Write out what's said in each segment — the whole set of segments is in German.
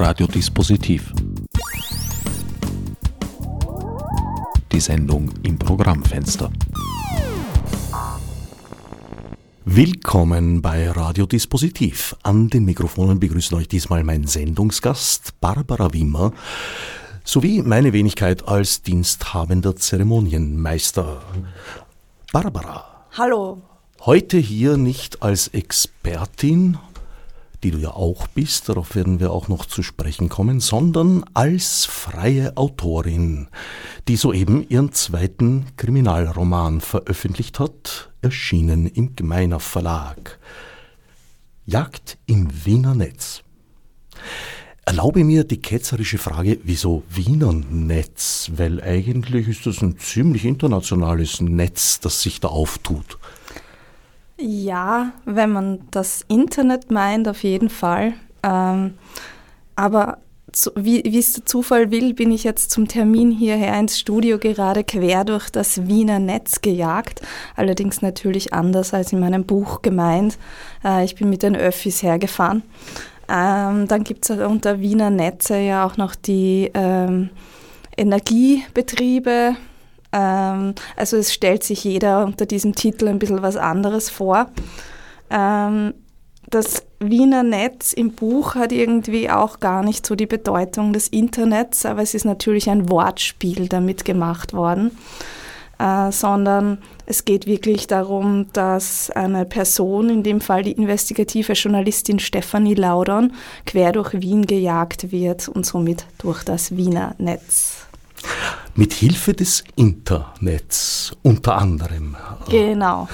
Radiodispositiv. Die Sendung im Programmfenster. Willkommen bei Radiodispositiv. An den Mikrofonen begrüßt euch diesmal mein Sendungsgast Barbara Wimmer sowie meine Wenigkeit als diensthabender Zeremonienmeister. Barbara. Hallo. Heute hier nicht als Expertin, die du ja auch bist, darauf werden wir auch noch zu sprechen kommen, sondern als freie Autorin, die soeben ihren zweiten Kriminalroman veröffentlicht hat, erschienen im Gemeiner Verlag. Jagd im Wiener Netz. Erlaube mir die ketzerische Frage, wieso Wiener Netz? Weil eigentlich ist das ein ziemlich internationales Netz, das sich da auftut. Ja, wenn man das Internet meint, auf jeden Fall. Ähm, aber so, wie, es der Zufall will, bin ich jetzt zum Termin hierher ins Studio gerade quer durch das Wiener Netz gejagt. Allerdings natürlich anders als in meinem Buch gemeint. Äh, ich bin mit den Öffis hergefahren. Ähm, dann gibt es unter Wiener Netze ja auch noch die ähm, Energiebetriebe, ähm, also es stellt sich jeder unter diesem Titel ein bisschen was anderes vor. Ähm, das Wiener Netz im Buch hat irgendwie auch gar nicht so die Bedeutung des Internets, aber es ist natürlich ein Wortspiel damit gemacht worden, äh, sondern es geht wirklich darum, dass eine Person, in dem Fall die investigative Journalistin Stefanie Laudon, quer durch Wien gejagt wird und somit durch das Wiener Netz. Mit Hilfe des Internets unter anderem. Genau.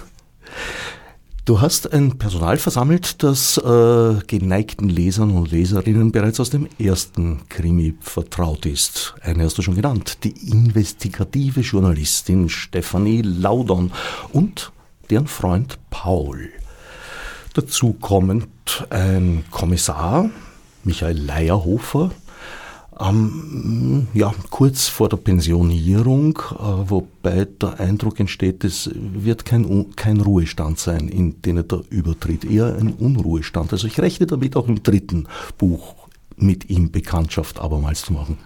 Du hast ein Personal versammelt, das äh, geneigten Lesern und Leserinnen bereits aus dem ersten Krimi vertraut ist. Eine hast du schon genannt, die investigative Journalistin Stefanie Laudon und deren Freund Paul. Dazu kommt ein Kommissar, Michael Leierhofer, ähm, ja, kurz vor der Pensionierung, äh, wobei der Eindruck entsteht, es wird kein, kein Ruhestand sein, in den er da übertritt, eher ein Unruhestand. Also ich rechne damit auch im dritten Buch mit ihm Bekanntschaft abermals zu machen.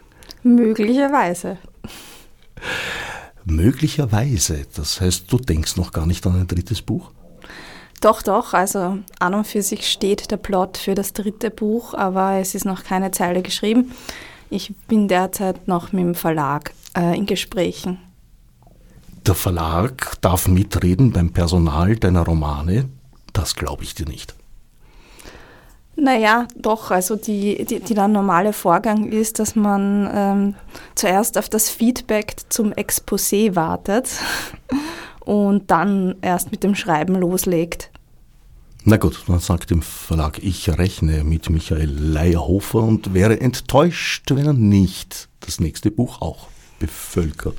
Möglicherweise. Möglicherweise, das heißt, du denkst noch gar nicht an ein drittes Buch? Doch, doch. Also an und für sich steht der Plot für das dritte Buch, aber es ist noch keine Zeile geschrieben. Ich bin derzeit noch mit dem Verlag äh, in Gesprächen. Der Verlag darf mitreden beim Personal deiner Romane? Das glaube ich dir nicht. Naja, doch. Also die, die, die der normale Vorgang ist, dass man ähm, zuerst auf das Feedback zum Exposé wartet und dann erst mit dem Schreiben loslegt. Na gut, dann sagt dem Verlag, ich rechne mit Michael Leierhofer und wäre enttäuscht, wenn er nicht das nächste Buch auch bevölkert.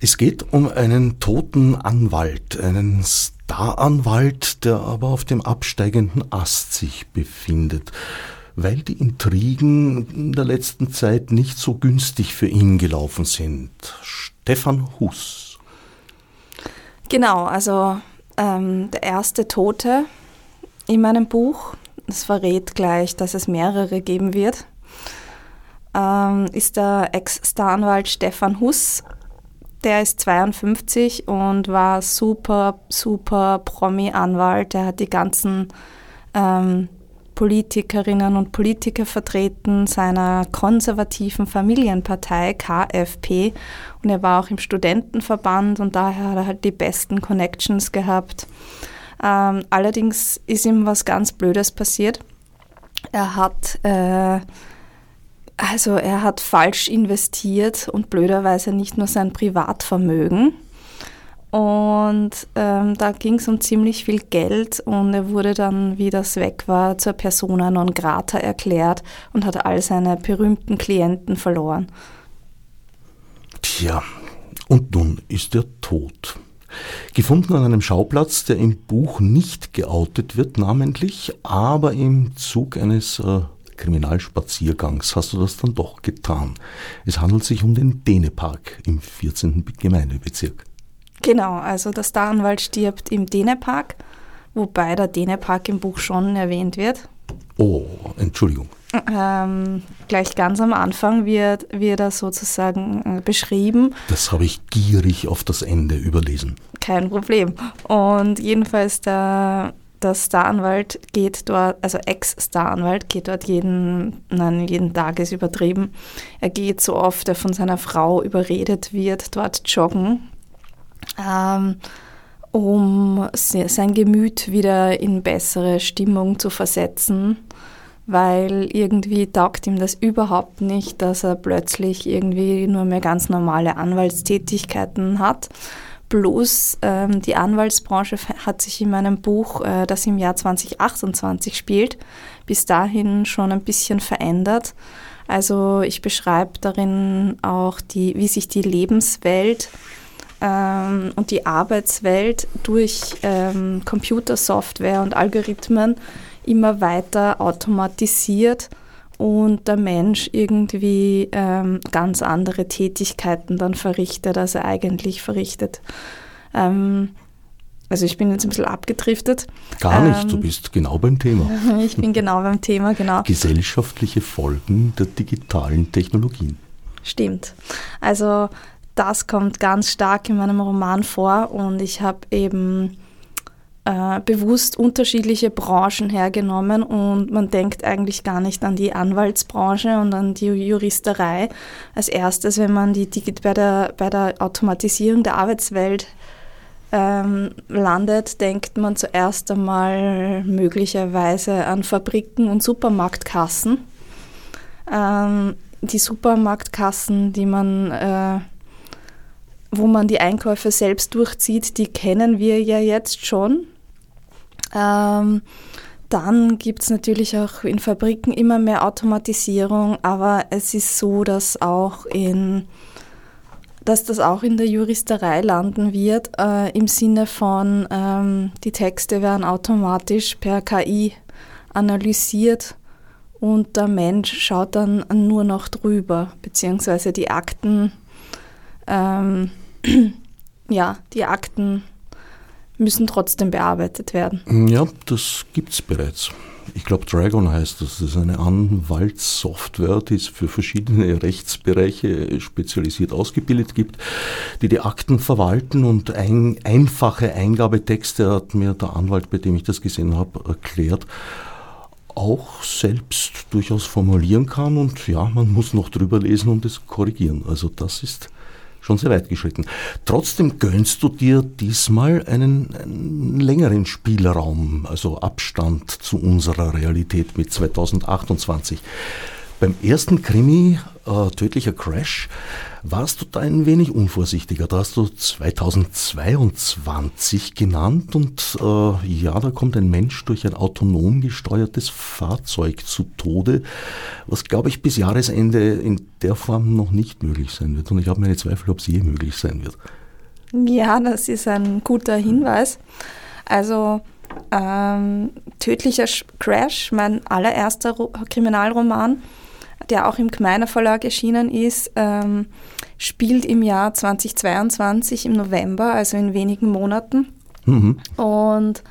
Es geht um einen toten Anwalt, einen Staranwalt, der aber auf dem absteigenden Ast sich befindet, weil die Intrigen der letzten Zeit nicht so günstig für ihn gelaufen sind. Stefan Huss. Genau, also ähm, der erste Tote in meinem Buch, das verrät gleich, dass es mehrere geben wird, ähm, ist der Ex-Staranwalt Stefan Huss. Der ist 52 und war super, super Promi-Anwalt. Der hat die ganzen ähm, Politikerinnen und Politiker vertreten seiner konservativen Familienpartei KFP und er war auch im Studentenverband und daher hat er halt die besten Connections gehabt. Ähm, allerdings ist ihm was ganz Blödes passiert. Er hat äh, also er hat falsch investiert und blöderweise nicht nur sein Privatvermögen, und ähm, da ging es um ziemlich viel Geld und er wurde dann, wie das weg war, zur Persona non grata erklärt und hat all seine berühmten Klienten verloren. Tja, und nun ist er tot. Gefunden an einem Schauplatz, der im Buch nicht geoutet wird, namentlich, aber im Zug eines äh, Kriminalspaziergangs hast du das dann doch getan. Es handelt sich um den Dänepark im 14. Gemeindebezirk. Genau, also der Staranwalt stirbt im Dänepark, wobei der Dänepark im Buch schon erwähnt wird. Oh, Entschuldigung. ähm, gleich ganz am Anfang wird, wird er sozusagen äh, beschrieben. Das habe ich gierig auf das Ende überlesen. Kein Problem. Und jedenfalls der, der Staranwalt geht dort, also Ex-Staranwalt geht dort jeden, nein, jeden Tag ist übertrieben. Er geht so oft, er von seiner Frau überredet wird, dort joggen, ähm, um sein Gemüt wieder in bessere Stimmung zu versetzen weil irgendwie taugt ihm das überhaupt nicht, dass er plötzlich irgendwie nur mehr ganz normale Anwaltstätigkeiten hat. Bloß ähm, die Anwaltsbranche hat sich in meinem Buch, äh, das im Jahr 2028 spielt, bis dahin schon ein bisschen verändert. Also ich beschreibe darin auch, die, wie sich die Lebenswelt ähm, und die Arbeitswelt durch ähm, Computersoftware und Algorithmen immer weiter automatisiert und der Mensch irgendwie ähm, ganz andere Tätigkeiten dann verrichtet, als er eigentlich verrichtet. Ähm, also ich bin jetzt ein bisschen abgedriftet. Gar nicht, ähm, du bist genau beim Thema. ich bin genau beim Thema, genau. Gesellschaftliche Folgen der digitalen Technologien. Stimmt. Also das kommt ganz stark in meinem Roman vor und ich habe eben äh, bewusst unterschiedliche Branchen hergenommen und man denkt eigentlich gar nicht an die Anwaltsbranche und an die Juristerei als erstes, wenn man die bei der, bei der Automatisierung der Arbeitswelt ähm, landet, denkt man zuerst einmal möglicherweise an Fabriken und Supermarktkassen. Ähm, die Supermarktkassen, die man äh, wo man die Einkäufe selbst durchzieht, die kennen wir ja jetzt schon. Ähm, dann gibt es natürlich auch in Fabriken immer mehr Automatisierung, aber es ist so, dass auch in dass das auch in der Juristerei landen wird, äh, im Sinne von, ähm, die Texte werden automatisch per KI analysiert und der Mensch schaut dann nur noch drüber, beziehungsweise die Akten, ähm, ja, die Akten müssen trotzdem bearbeitet werden. Ja, das gibt es bereits. Ich glaube, Dragon heißt das. Das ist eine Anwaltssoftware, die es für verschiedene Rechtsbereiche spezialisiert ausgebildet gibt, die die Akten verwalten und ein, einfache Eingabetexte, hat mir der Anwalt, bei dem ich das gesehen habe, erklärt, auch selbst durchaus formulieren kann und ja, man muss noch drüber lesen und es korrigieren. Also das ist schon sehr weit geschritten. Trotzdem gönnst du dir diesmal einen, einen längeren Spielraum, also Abstand zu unserer Realität mit 2028. Beim ersten Krimi, äh, Tödlicher Crash, warst du da ein wenig unvorsichtiger. Da hast du 2022 genannt und äh, ja, da kommt ein Mensch durch ein autonom gesteuertes Fahrzeug zu Tode, was glaube ich bis Jahresende in der Form noch nicht möglich sein wird. Und ich habe meine Zweifel, ob es je möglich sein wird. Ja, das ist ein guter Hinweis. Also ähm, Tödlicher Crash, mein allererster Kriminalroman, der auch im Gmeiner Verlag erschienen ist, ähm, spielt im Jahr 2022 im November, also in wenigen Monaten. Mhm. Und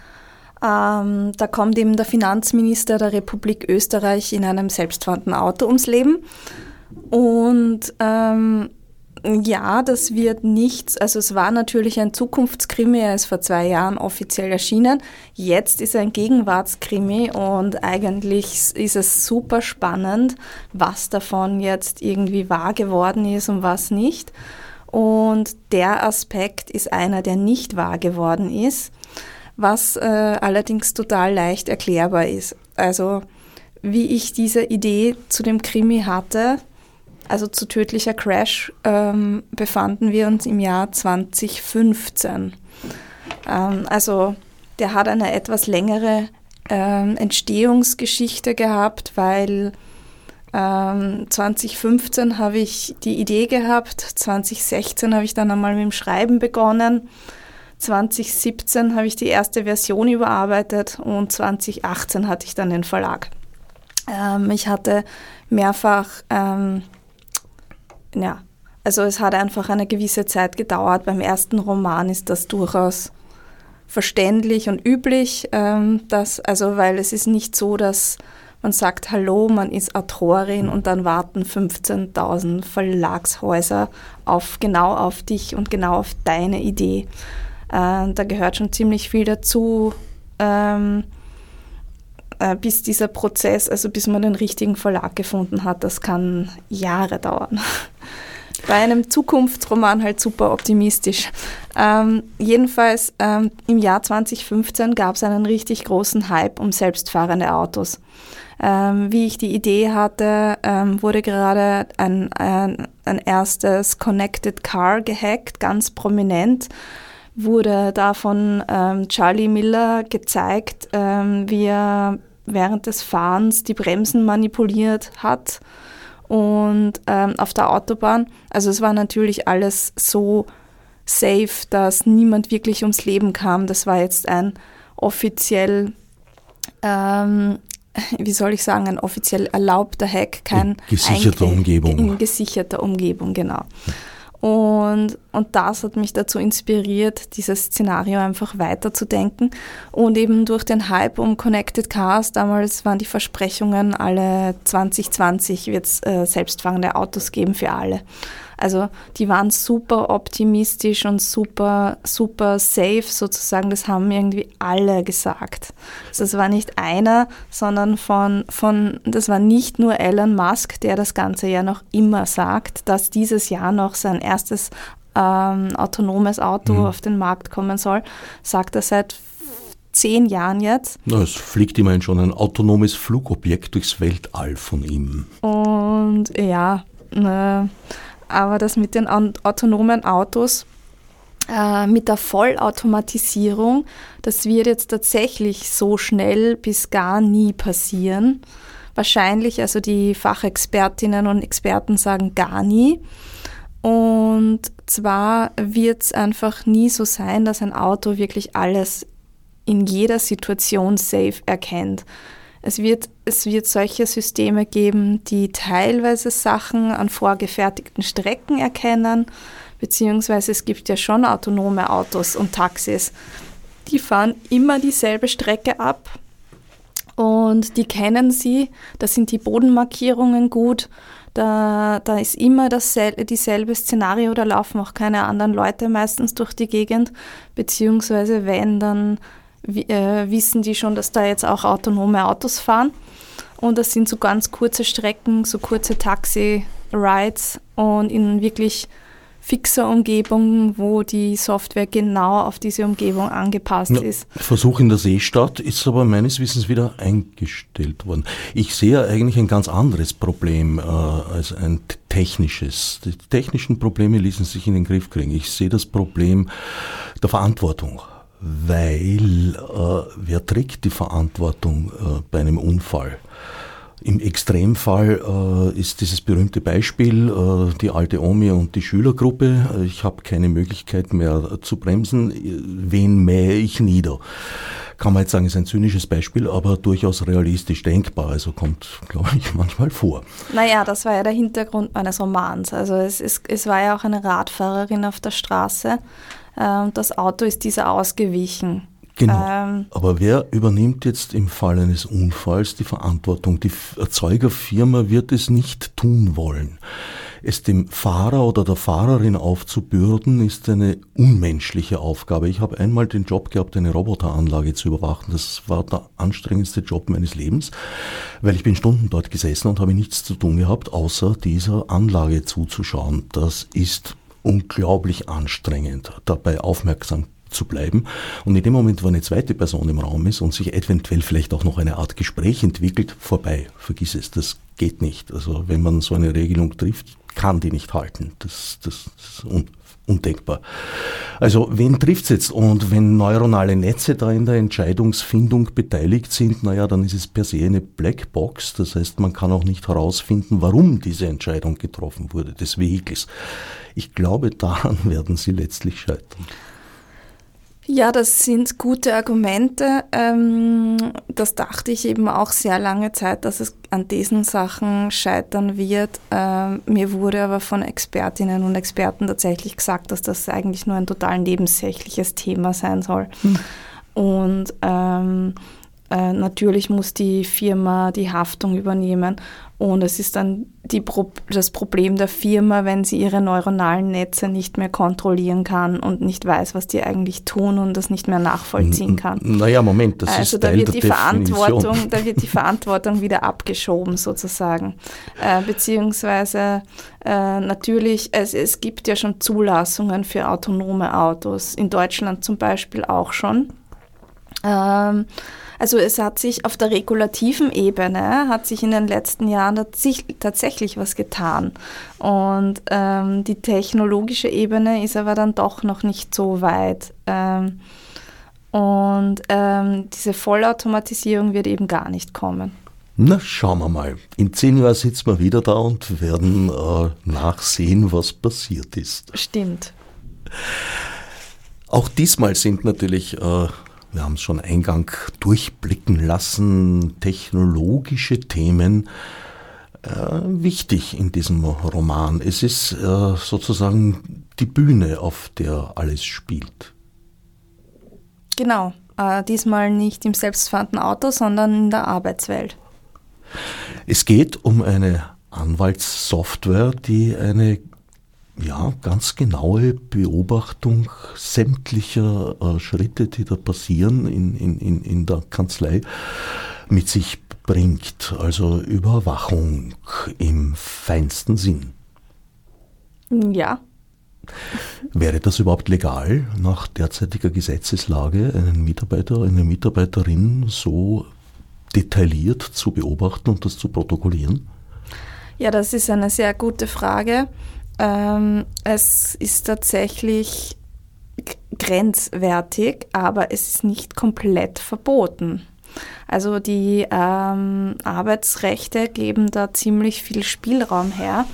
ähm, da kommt eben der Finanzminister der Republik Österreich in einem selbstfahrenden Auto ums Leben. Und ähm, ja, das wird nichts. Also es war natürlich ein Zukunftskrimi, er ist vor zwei Jahren offiziell erschienen. Jetzt ist er ein Gegenwartskrimi und eigentlich ist es super spannend, was davon jetzt irgendwie wahr geworden ist und was nicht. Und der Aspekt ist einer, der nicht wahr geworden ist, was äh, allerdings total leicht erklärbar ist. Also wie ich diese Idee zu dem Krimi hatte, also zu tödlicher Crash, ähm, befanden wir uns im Jahr 2015. Ähm, also der hat eine etwas längere ähm, Entstehungsgeschichte gehabt, weil 2015 ähm, habe ich die Idee gehabt, 2016 habe ich dann einmal mit dem Schreiben begonnen, 2017 habe ich die erste Version überarbeitet und 2018 hatte ich dann den Verlag. Ähm, ich hatte mehrfach ähm, ja, also es hat einfach eine gewisse Zeit gedauert. Beim ersten Roman ist das durchaus verständlich und üblich, ähm, dass, also weil es ist nicht so, dass man sagt Hallo, man ist Autorin und dann warten 15.000 Verlagshäuser auf, genau auf dich und genau auf deine Idee. Äh, da gehört schon ziemlich viel dazu, ähm, äh, bis dieser Prozess, also bis man den richtigen Verlag gefunden hat. Das kann Jahre dauern. Bei einem Zukunftsroman halt super optimistisch. Ähm, jedenfalls ähm, im Jahr 2015 gab es einen richtig großen Hype um selbstfahrende Autos. Ähm, wie ich die Idee hatte, ähm, wurde gerade ein, ein, ein erstes Connected Car gehackt, ganz prominent wurde da von ähm, Charlie Miller gezeigt, ähm, wie er während des Fahrens die Bremsen manipuliert hat und ähm, auf der Autobahn. Also es war natürlich alles so safe, dass niemand wirklich ums Leben kam. Das war jetzt ein offiziell, ähm, wie soll ich sagen, ein offiziell erlaubter Hack, kein in gesicherter Umgebung. In gesicherter Umgebung, genau. Und, und das hat mich dazu inspiriert, dieses Szenario einfach weiterzudenken. Und eben durch den Hype um Connected Cars, damals waren die Versprechungen, alle 2020 wird es äh, selbstfahrende Autos geben für alle. Also die waren super optimistisch und super, super safe sozusagen. Das haben irgendwie alle gesagt. Also es war nicht einer, sondern von, von, das war nicht nur Elon Musk, der das Ganze ja noch immer sagt, dass dieses Jahr noch sein erstes ähm, autonomes Auto mhm. auf den Markt kommen soll, sagt er seit zehn Jahren jetzt. Na, es fliegt immerhin schon ein autonomes Flugobjekt durchs Weltall von ihm. Und ja, äh, aber das mit den autonomen Autos, äh, mit der Vollautomatisierung, das wird jetzt tatsächlich so schnell bis gar nie passieren. Wahrscheinlich, also die Fachexpertinnen und Experten sagen gar nie. Und zwar wird es einfach nie so sein, dass ein Auto wirklich alles in jeder Situation safe erkennt. Es wird, es wird solche Systeme geben, die teilweise Sachen an vorgefertigten Strecken erkennen, beziehungsweise es gibt ja schon autonome Autos und Taxis. Die fahren immer dieselbe Strecke ab und die kennen sie. Da sind die Bodenmarkierungen gut. Da, da ist immer dasselbe, dieselbe Szenario, da laufen auch keine anderen Leute meistens durch die Gegend, beziehungsweise wenn, dann wissen die schon, dass da jetzt auch autonome Autos fahren. Und das sind so ganz kurze Strecken, so kurze Taxi-Rides und in wirklich fixer Umgebung, wo die Software genau auf diese Umgebung angepasst ja, ist. Versuch in der Seestadt ist aber meines Wissens wieder eingestellt worden. Ich sehe eigentlich ein ganz anderes Problem äh, als ein technisches. Die technischen Probleme ließen sich in den Griff kriegen. Ich sehe das Problem der Verantwortung weil äh, wer trägt die Verantwortung äh, bei einem Unfall? Im Extremfall äh, ist dieses berühmte Beispiel äh, die alte Omi und die Schülergruppe. Ich habe keine Möglichkeit mehr zu bremsen. Wen mähe ich nieder? Kann man jetzt sagen, ist ein zynisches Beispiel, aber durchaus realistisch denkbar. Also kommt, glaube ich, manchmal vor. Naja, das war ja der Hintergrund meines Romans. Also es, ist, es war ja auch eine Radfahrerin auf der Straße ähm, das Auto ist dieser ausgewichen. Genau. Ähm, Aber wer übernimmt jetzt im Fall eines Unfalls die Verantwortung? Die Erzeugerfirma wird es nicht tun wollen. Es dem Fahrer oder der Fahrerin aufzubürden, ist eine unmenschliche Aufgabe. Ich habe einmal den Job gehabt, eine Roboteranlage zu überwachen. Das war der anstrengendste Job meines Lebens, weil ich bin Stunden dort gesessen und habe nichts zu tun gehabt, außer dieser Anlage zuzuschauen. Das ist unglaublich anstrengend, dabei aufmerksam zu bleiben. Und in dem Moment, wo eine zweite Person im Raum ist und sich eventuell vielleicht auch noch eine Art Gespräch entwickelt, vorbei, vergiss es, das geht nicht. Also wenn man so eine Regelung trifft, kann die nicht halten. Das, das, das ist undenkbar. Also wen trifft es jetzt? Und wenn neuronale Netze da in der Entscheidungsfindung beteiligt sind, naja, dann ist es per se eine Blackbox. Das heißt, man kann auch nicht herausfinden, warum diese Entscheidung getroffen wurde, des Vehikels. Ich glaube, daran werden sie letztlich scheitern. Ja, das sind gute Argumente. Ähm, das dachte ich eben auch sehr lange Zeit, dass es an diesen Sachen scheitern wird. Ähm, mir wurde aber von Expertinnen und Experten tatsächlich gesagt, dass das eigentlich nur ein total nebensächliches Thema sein soll. Hm. Und ähm, äh, natürlich muss die Firma die Haftung übernehmen und es ist dann Pro das Problem der Firma, wenn sie ihre neuronalen Netze nicht mehr kontrollieren kann und nicht weiß, was die eigentlich tun und das nicht mehr nachvollziehen kann. Naja, Moment, das also ist da Teil wird der die Definition. Verantwortung, Da wird die Verantwortung wieder abgeschoben sozusagen. Äh, beziehungsweise äh, natürlich, es, es gibt ja schon Zulassungen für autonome Autos, in Deutschland zum Beispiel auch schon. Ähm, also es hat sich auf der regulativen Ebene, hat sich in den letzten Jahren tatsächlich was getan. Und ähm, die technologische Ebene ist aber dann doch noch nicht so weit. Ähm, und ähm, diese Vollautomatisierung wird eben gar nicht kommen. Na, schauen wir mal. In zehn Jahren sitzen wir wieder da und werden äh, nachsehen, was passiert ist. Stimmt. Auch diesmal sind natürlich äh, wir haben es schon Eingang durchblicken lassen, technologische Themen äh, wichtig in diesem Roman. Es ist äh, sozusagen die Bühne, auf der alles spielt. Genau, äh, diesmal nicht im selbstfahrenden Auto, sondern in der Arbeitswelt. Es geht um eine Anwaltssoftware, die eine ja, ganz genaue Beobachtung sämtlicher äh, Schritte, die da passieren in, in, in, in der Kanzlei, mit sich bringt. Also Überwachung im feinsten Sinn. Ja. Wäre das überhaupt legal, nach derzeitiger Gesetzeslage einen Mitarbeiter, eine Mitarbeiterin so detailliert zu beobachten und das zu protokollieren? Ja, das ist eine sehr gute Frage. Ähm, es ist tatsächlich grenzwertig, aber es ist nicht komplett verboten. Also die ähm, Arbeitsrechte geben da ziemlich viel Spielraum her.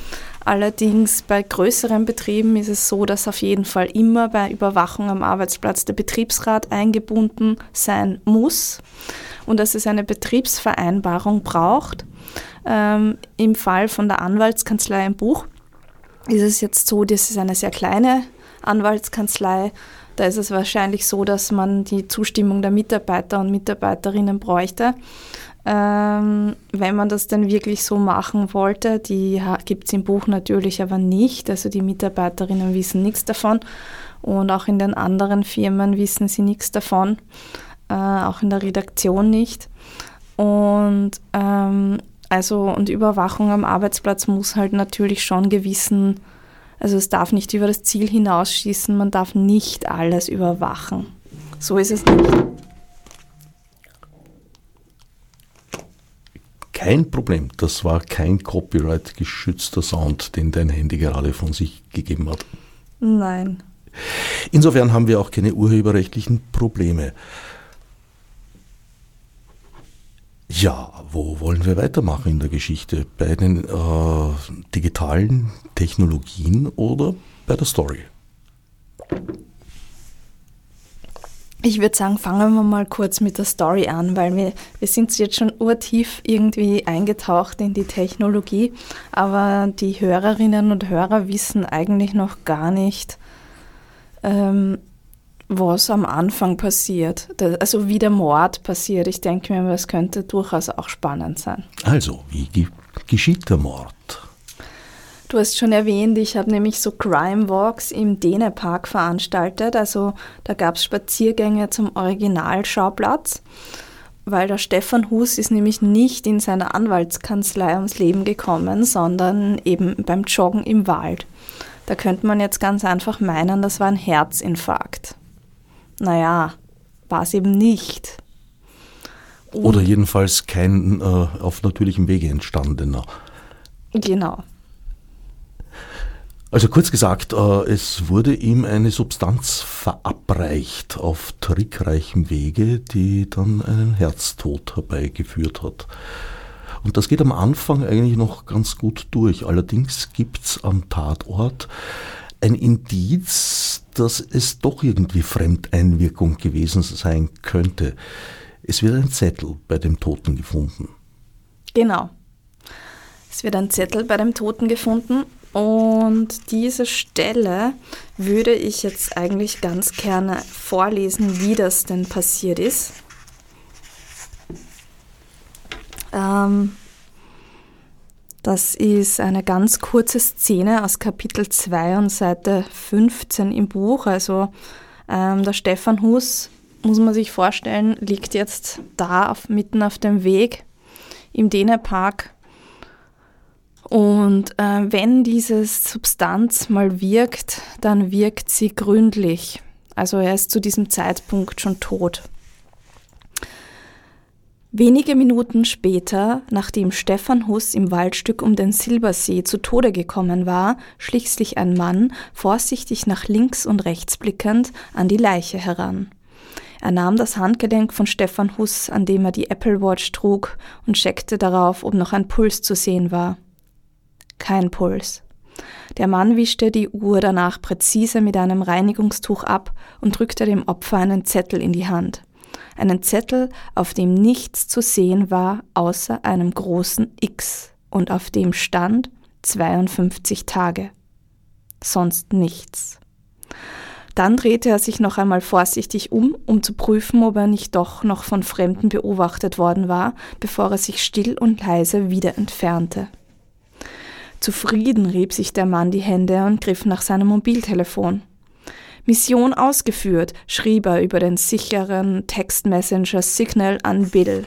Allerdings bei größeren Betrieben ist es so, dass auf jeden Fall immer bei Überwachung am Arbeitsplatz der Betriebsrat eingebunden sein muss und dass es eine Betriebsvereinbarung braucht. Ähm, Im Fall von der Anwaltskanzlei im Buch ist es jetzt so, das ist eine sehr kleine Anwaltskanzlei. Da ist es wahrscheinlich so, dass man die Zustimmung der Mitarbeiter und Mitarbeiterinnen bräuchte. Ähm, wenn man das denn wirklich so machen wollte, die gibt es im Buch natürlich aber nicht. Also die Mitarbeiterinnen wissen nichts davon und auch in den anderen Firmen wissen sie nichts davon, äh, auch in der Redaktion nicht. Und ähm, also und Überwachung am Arbeitsplatz muss halt natürlich schon gewissen, also es darf nicht über das Ziel hinausschießen, man darf nicht alles überwachen. So ist es nicht. Kein Problem, das war kein copyright-geschützter Sound, den dein Handy gerade von sich gegeben hat. Nein. Insofern haben wir auch keine urheberrechtlichen Probleme. Ja, wo wollen wir weitermachen in der Geschichte? Bei den äh, digitalen Technologien oder bei der Story? Ich würde sagen, fangen wir mal kurz mit der Story an, weil wir, wir sind jetzt schon urtief irgendwie eingetaucht in die Technologie, aber die Hörerinnen und Hörer wissen eigentlich noch gar nicht, ähm, was am Anfang passiert, also wie der Mord passiert. Ich denke mir, das könnte durchaus auch spannend sein. Also, wie geschieht der Mord? Du hast schon erwähnt, ich habe nämlich so Crime Walks im Dänepark veranstaltet. Also da gab es Spaziergänge zum Originalschauplatz, weil der Stefan Hus ist nämlich nicht in seiner Anwaltskanzlei ums Leben gekommen, sondern eben beim Joggen im Wald. Da könnte man jetzt ganz einfach meinen, das war ein Herzinfarkt naja, war es eben nicht. Und Oder jedenfalls kein äh, auf natürlichem Wege entstandener. Genau. Also kurz gesagt, äh, es wurde ihm eine Substanz verabreicht auf trickreichem Wege, die dann einen Herztod herbeigeführt hat. Und das geht am Anfang eigentlich noch ganz gut durch. Allerdings gibt es am Tatort ein Indiz, dass es doch irgendwie Fremdeinwirkung gewesen sein könnte. Es wird ein Zettel bei dem Toten gefunden. Genau. Es wird ein Zettel bei dem Toten gefunden und diese Stelle würde ich jetzt eigentlich ganz gerne vorlesen, wie das denn passiert ist. Ähm, das ist eine ganz kurze Szene aus Kapitel 2 und Seite 15 im Buch. Also ähm, der Stefan Hus, muss man sich vorstellen, liegt jetzt da auf, mitten auf dem Weg im Dänepark. Und äh, wenn diese Substanz mal wirkt, dann wirkt sie gründlich. Also er ist zu diesem Zeitpunkt schon tot. Wenige Minuten später, nachdem Stefan Huss im Waldstück um den Silbersee zu Tode gekommen war, schlich sich ein Mann, vorsichtig nach links und rechts blickend, an die Leiche heran. Er nahm das Handgelenk von Stefan Huss, an dem er die Apple Watch trug, und checkte darauf, ob noch ein Puls zu sehen war. Kein Puls. Der Mann wischte die Uhr danach präzise mit einem Reinigungstuch ab und drückte dem Opfer einen Zettel in die Hand einen Zettel, auf dem nichts zu sehen war außer einem großen X und auf dem stand 52 Tage. Sonst nichts. Dann drehte er sich noch einmal vorsichtig um, um zu prüfen, ob er nicht doch noch von Fremden beobachtet worden war, bevor er sich still und leise wieder entfernte. Zufrieden rieb sich der Mann die Hände und griff nach seinem Mobiltelefon. Mission ausgeführt, schrieb er über den sicheren Textmessenger Signal an Bill.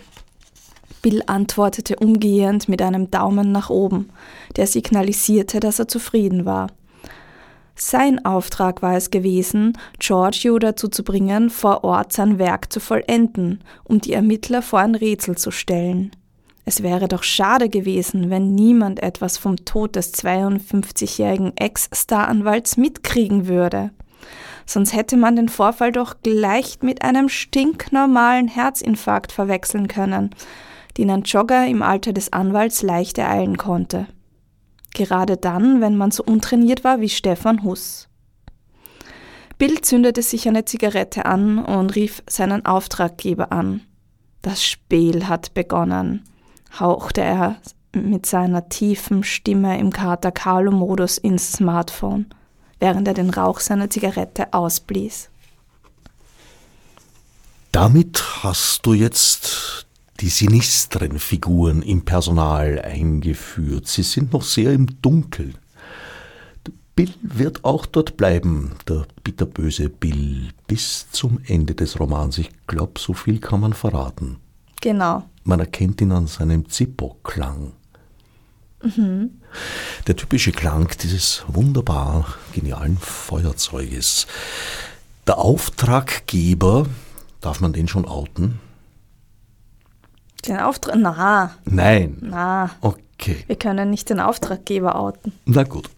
Bill antwortete umgehend mit einem Daumen nach oben, der signalisierte, dass er zufrieden war. Sein Auftrag war es gewesen, Giorgio dazu zu bringen, vor Ort sein Werk zu vollenden, um die Ermittler vor ein Rätsel zu stellen. Es wäre doch schade gewesen, wenn niemand etwas vom Tod des 52-jährigen Ex-Staranwalts mitkriegen würde sonst hätte man den Vorfall doch gleich mit einem stinknormalen Herzinfarkt verwechseln können, den ein Jogger im Alter des Anwalts leicht ereilen konnte. Gerade dann, wenn man so untrainiert war wie Stefan Huss. Bill zündete sich eine Zigarette an und rief seinen Auftraggeber an. Das Spiel hat begonnen, hauchte er mit seiner tiefen Stimme im Kater Carlo-Modus ins Smartphone während er den Rauch seiner Zigarette ausblies. Damit hast du jetzt die sinistren Figuren im Personal eingeführt. Sie sind noch sehr im Dunkeln. Bill wird auch dort bleiben, der bitterböse Bill, bis zum Ende des Romans. Ich glaube, so viel kann man verraten. Genau. Man erkennt ihn an seinem Zippo-Klang. Mhm. Der typische Klang dieses wunderbar genialen Feuerzeuges. Der Auftraggeber, darf man den schon outen? Den Auftrag? Na. Nein. Na. Okay. Wir können nicht den Auftraggeber outen. Na gut.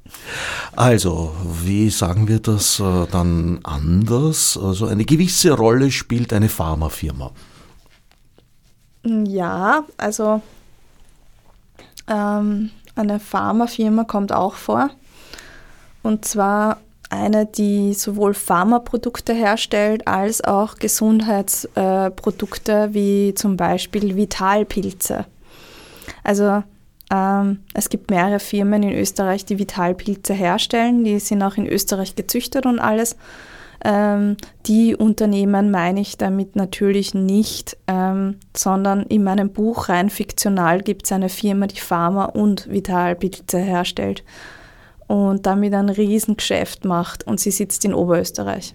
Also, wie sagen wir das äh, dann anders? Also, eine gewisse Rolle spielt eine Pharmafirma. Ja, also ähm, eine Pharmafirma kommt auch vor. Und zwar eine, die sowohl Pharmaprodukte herstellt als auch Gesundheitsprodukte äh, wie zum Beispiel Vitalpilze. Also ähm, es gibt mehrere Firmen in Österreich, die Vitalpilze herstellen. Die sind auch in Österreich gezüchtet und alles. Ähm, die Unternehmen meine ich damit natürlich nicht, ähm, sondern in meinem Buch rein fiktional gibt es eine Firma, die Pharma und Vitalpilze herstellt und damit ein Riesengeschäft macht und sie sitzt in Oberösterreich.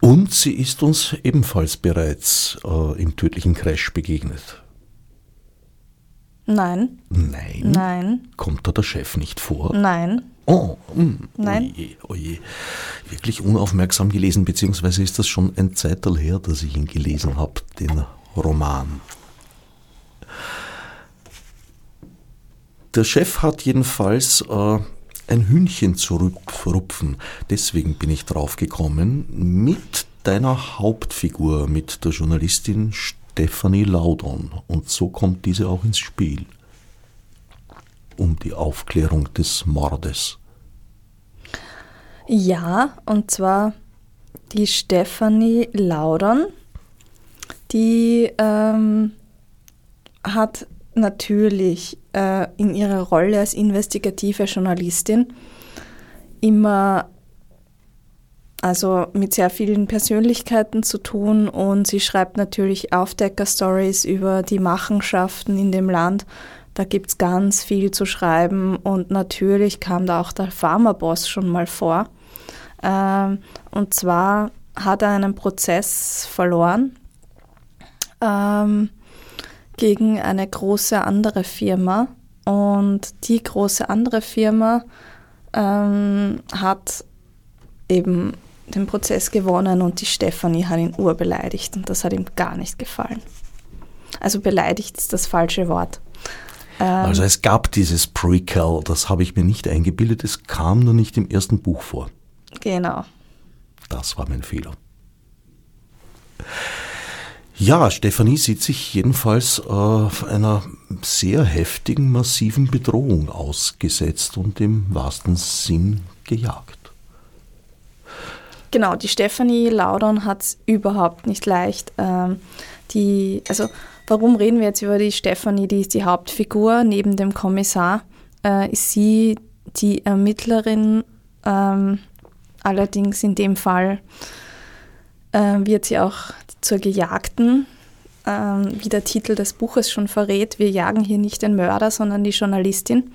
Und sie ist uns ebenfalls bereits äh, im tödlichen Crash begegnet. Nein. Nein. Nein. Kommt da der Chef nicht vor? Nein. Oh, mh, hm, Nein. Oje, oje. Wirklich unaufmerksam gelesen, beziehungsweise ist das schon ein Zeital her, dass ich ihn gelesen habe, den Roman. Der Chef hat jedenfalls äh, ein Hühnchen zu rupfen. Deswegen bin ich drauf gekommen, mit deiner Hauptfigur, mit der Journalistin Stephanie Laudon. Und so kommt diese auch ins Spiel um die Aufklärung des Mordes. Ja, und zwar die Stephanie Laudern, die ähm, hat natürlich äh, in ihrer Rolle als investigative Journalistin immer also mit sehr vielen Persönlichkeiten zu tun und sie schreibt natürlich Aufdecker-Stories über die Machenschaften in dem Land. Da gibt es ganz viel zu schreiben und natürlich kam da auch der Pharmaboss schon mal vor. Ähm, und zwar hat er einen Prozess verloren ähm, gegen eine große andere Firma und die große andere Firma ähm, hat eben den Prozess gewonnen und die Stefanie hat ihn urbeleidigt und das hat ihm gar nicht gefallen. Also beleidigt ist das falsche Wort. Ähm, also es gab dieses Prequel, das habe ich mir nicht eingebildet, es kam nur nicht im ersten Buch vor. Genau. Das war mein Fehler. Ja, Stefanie sieht sich jedenfalls äh, einer sehr heftigen, massiven Bedrohung ausgesetzt und im wahrsten Sinn gejagt. Genau, die Stefanie Laudon hat es überhaupt nicht leicht. Ähm, die, also warum reden wir jetzt über die Stefanie? Die ist die Hauptfigur neben dem Kommissar. Äh, ist sie die Ermittlerin, ähm, allerdings in dem Fall äh, wird sie auch zur Gejagten, ähm, wie der Titel des Buches schon verrät. Wir jagen hier nicht den Mörder, sondern die Journalistin.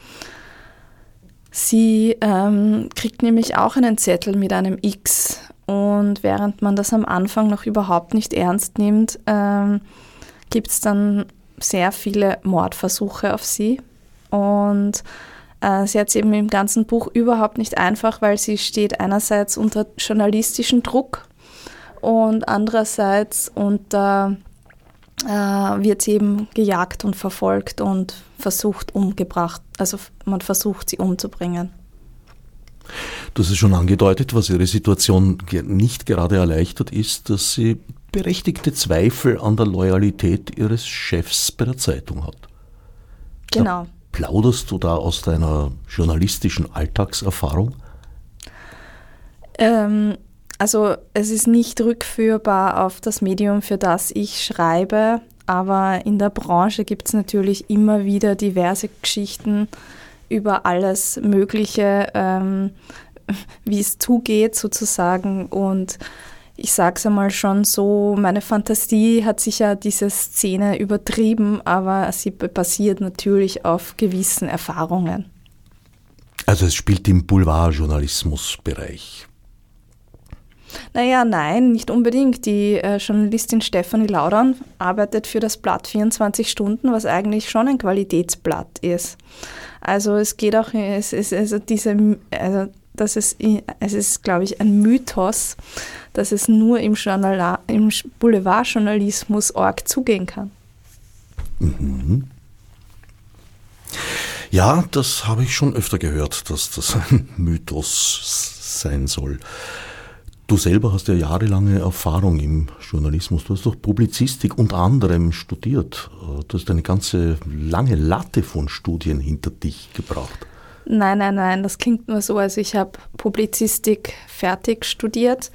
Sie ähm, kriegt nämlich auch einen Zettel mit einem X und während man das am Anfang noch überhaupt nicht ernst nimmt, ähm, gibt es dann sehr viele Mordversuche auf sie. Und äh, sie hat es eben im ganzen Buch überhaupt nicht einfach, weil sie steht einerseits unter journalistischen Druck und andererseits unter äh, wird sie eben gejagt und verfolgt und versucht umgebracht. Also man versucht sie umzubringen. Du hast es schon angedeutet, was ihre Situation nicht gerade erleichtert ist, dass sie berechtigte Zweifel an der Loyalität ihres Chefs bei der Zeitung hat. Genau. Da plauderst du da aus deiner journalistischen Alltagserfahrung? Ähm, also es ist nicht rückführbar auf das Medium, für das ich schreibe, aber in der Branche gibt es natürlich immer wieder diverse Geschichten, über alles Mögliche, ähm, wie es zugeht sozusagen. Und ich sage es einmal schon so, meine Fantasie hat sicher diese Szene übertrieben, aber sie basiert natürlich auf gewissen Erfahrungen. Also es spielt im Boulevardjournalismusbereich. Naja, nein, nicht unbedingt. Die äh, Journalistin Stefanie Laudan arbeitet für das Blatt 24 Stunden, was eigentlich schon ein Qualitätsblatt ist. Also es geht auch, es ist also diese, also das ist, es ist, glaube ich, ein Mythos, dass es nur im, im Boulevardjournalismus org zugehen kann. Mhm. Ja, das habe ich schon öfter gehört, dass das ein Mythos sein soll. Du selber hast ja jahrelange Erfahrung im Journalismus. Du hast doch Publizistik unter anderem studiert. Du hast eine ganze lange Latte von Studien hinter dich gebracht. Nein, nein, nein, das klingt nur so. Also ich habe Publizistik fertig studiert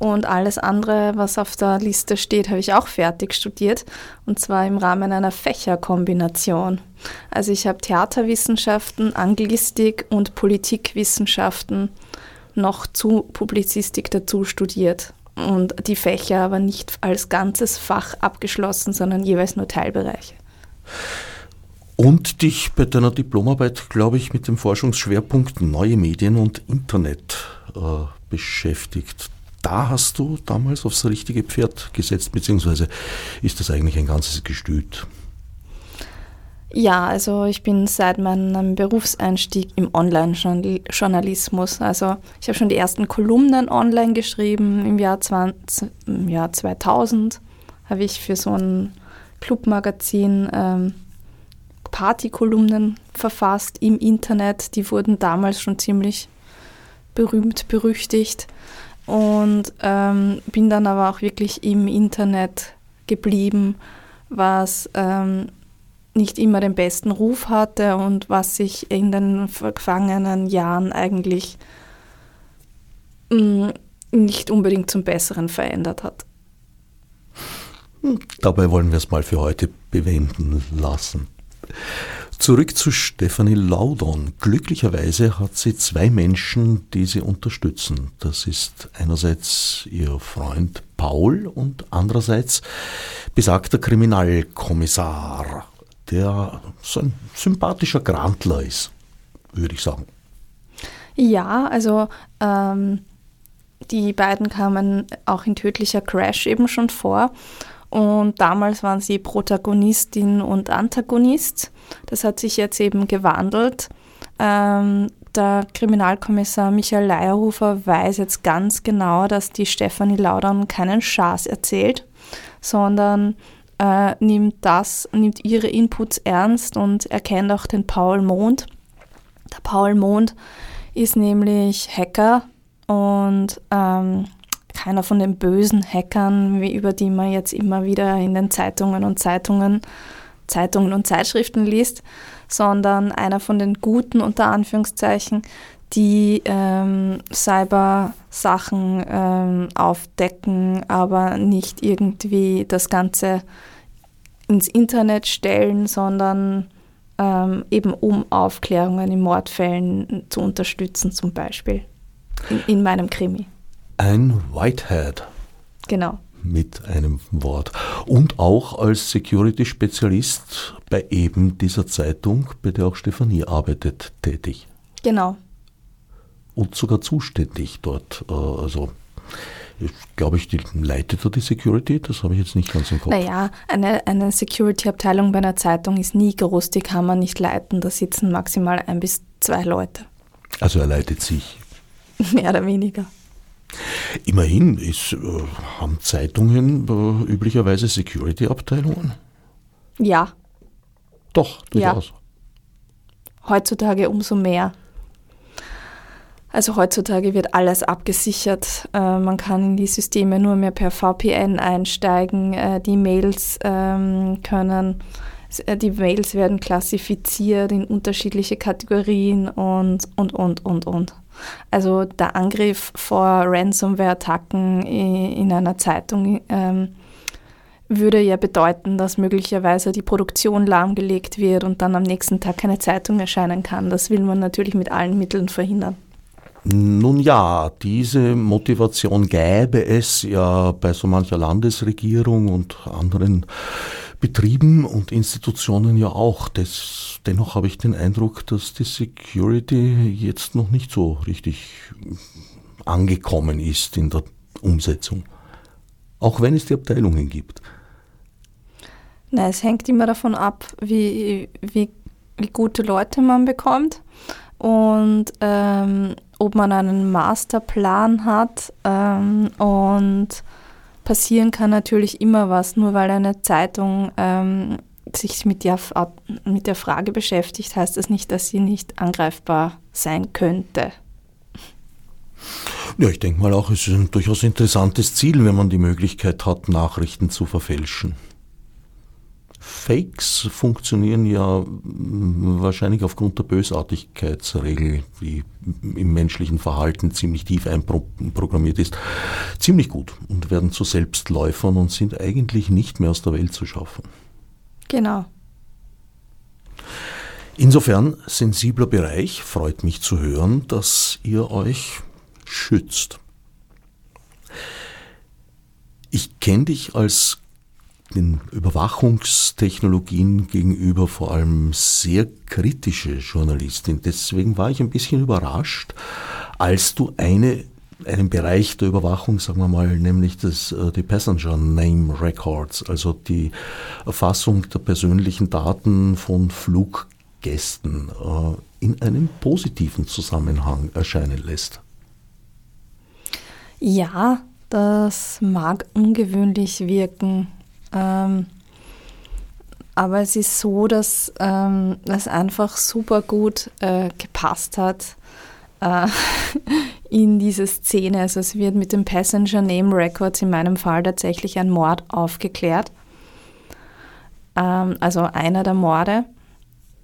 und alles andere, was auf der Liste steht, habe ich auch fertig studiert. Und zwar im Rahmen einer Fächerkombination. Also ich habe Theaterwissenschaften, Anglistik und Politikwissenschaften noch zu Publizistik dazu studiert und die Fächer aber nicht als ganzes Fach abgeschlossen, sondern jeweils nur Teilbereiche. Und dich bei deiner Diplomarbeit, glaube ich, mit dem Forschungsschwerpunkt neue Medien und Internet äh, beschäftigt. Da hast du damals aufs richtige Pferd gesetzt, beziehungsweise ist das eigentlich ein ganzes Gestüt? Ja, also ich bin seit meinem Berufseinstieg im Online-Journalismus. Also ich habe schon die ersten Kolumnen online geschrieben. Im Jahr, 20, im Jahr 2000 habe ich für so ein Clubmagazin ähm, Partykolumnen verfasst im Internet. Die wurden damals schon ziemlich berühmt, berüchtigt. Und ähm, bin dann aber auch wirklich im Internet geblieben, was ähm, nicht immer den besten Ruf hatte und was sich in den vergangenen Jahren eigentlich mm, nicht unbedingt zum Besseren verändert hat. Hm, dabei wollen wir es mal für heute bewenden lassen. Zurück zu Stephanie Laudon. Glücklicherweise hat sie zwei Menschen, die sie unterstützen. Das ist einerseits ihr Freund Paul und andererseits besagter Kriminalkommissar, der so ein sympathischer Grantler ist, würde ich sagen. Ja, also ähm, die beiden kamen auch in Tödlicher Crash eben schon vor. Und damals waren sie Protagonistin und Antagonist. Das hat sich jetzt eben gewandelt. Ähm, der Kriminalkommissar Michael Leierhofer weiß jetzt ganz genau, dass die Stefanie Laudern keinen Schaß erzählt, sondern äh, nimmt das, nimmt ihre Inputs ernst und erkennt auch den Paul Mond. Der Paul Mond ist nämlich Hacker und ähm, keiner von den bösen Hackern, wie über die man jetzt immer wieder in den Zeitungen und Zeitungen, Zeitungen und Zeitschriften liest, sondern einer von den guten unter Anführungszeichen, die ähm, Cyber-Sachen ähm, aufdecken, aber nicht irgendwie das Ganze ins Internet stellen, sondern ähm, eben um Aufklärungen in Mordfällen zu unterstützen zum Beispiel. In, in meinem Krimi. Ein Whitehead. Genau. Mit einem Wort. Und auch als Security-Spezialist bei eben dieser Zeitung, bei der auch Stefanie arbeitet, tätig. Genau. Und sogar zuständig dort. Äh, also glaube ich, die leitet er die Security? Das habe ich jetzt nicht ganz im Kopf. Naja, eine, eine Security-Abteilung bei einer Zeitung ist nie groß, die kann man nicht leiten. Da sitzen maximal ein bis zwei Leute. Also er leitet sich. Mehr oder weniger. Immerhin ist, äh, haben Zeitungen äh, üblicherweise Security-Abteilungen? Ja. Doch, durchaus. Ja. Heutzutage umso mehr. Also heutzutage wird alles abgesichert. Äh, man kann in die Systeme nur mehr per VPN einsteigen. Äh, die Mails ähm, können, äh, die Mails werden klassifiziert in unterschiedliche Kategorien und, und, und, und, und. Also der Angriff vor Ransomware-Attacken in einer Zeitung ähm, würde ja bedeuten, dass möglicherweise die Produktion lahmgelegt wird und dann am nächsten Tag keine Zeitung erscheinen kann. Das will man natürlich mit allen Mitteln verhindern. Nun ja, diese Motivation gäbe es ja bei so mancher Landesregierung und anderen Betrieben und Institutionen ja auch. Das, dennoch habe ich den Eindruck, dass die Security jetzt noch nicht so richtig angekommen ist in der Umsetzung. Auch wenn es die Abteilungen gibt. Na, es hängt immer davon ab, wie, wie, wie gute Leute man bekommt und ähm, ob man einen Masterplan hat ähm, und passieren kann natürlich immer was, nur weil eine Zeitung ähm, sich mit der, mit der Frage beschäftigt, heißt das nicht, dass sie nicht angreifbar sein könnte. Ja, ich denke mal auch, es ist ein durchaus interessantes Ziel, wenn man die Möglichkeit hat, Nachrichten zu verfälschen. Fakes funktionieren ja wahrscheinlich aufgrund der Bösartigkeitsregel, die im menschlichen Verhalten ziemlich tief einprogrammiert ist, ziemlich gut und werden zu Selbstläufern und sind eigentlich nicht mehr aus der Welt zu schaffen. Genau. Insofern sensibler Bereich, freut mich zu hören, dass ihr euch schützt. Ich kenne dich als den Überwachungstechnologien gegenüber vor allem sehr kritische Journalistin. Deswegen war ich ein bisschen überrascht, als du eine, einen Bereich der Überwachung, sagen wir mal, nämlich das, äh, die Passenger Name Records, also die Erfassung der persönlichen Daten von Fluggästen äh, in einem positiven Zusammenhang erscheinen lässt. Ja, das mag ungewöhnlich wirken. Ähm, aber es ist so, dass ähm, das einfach super gut äh, gepasst hat äh, in diese Szene. Also es wird mit dem Passenger Name Records in meinem Fall tatsächlich ein Mord aufgeklärt. Ähm, also einer der Morde.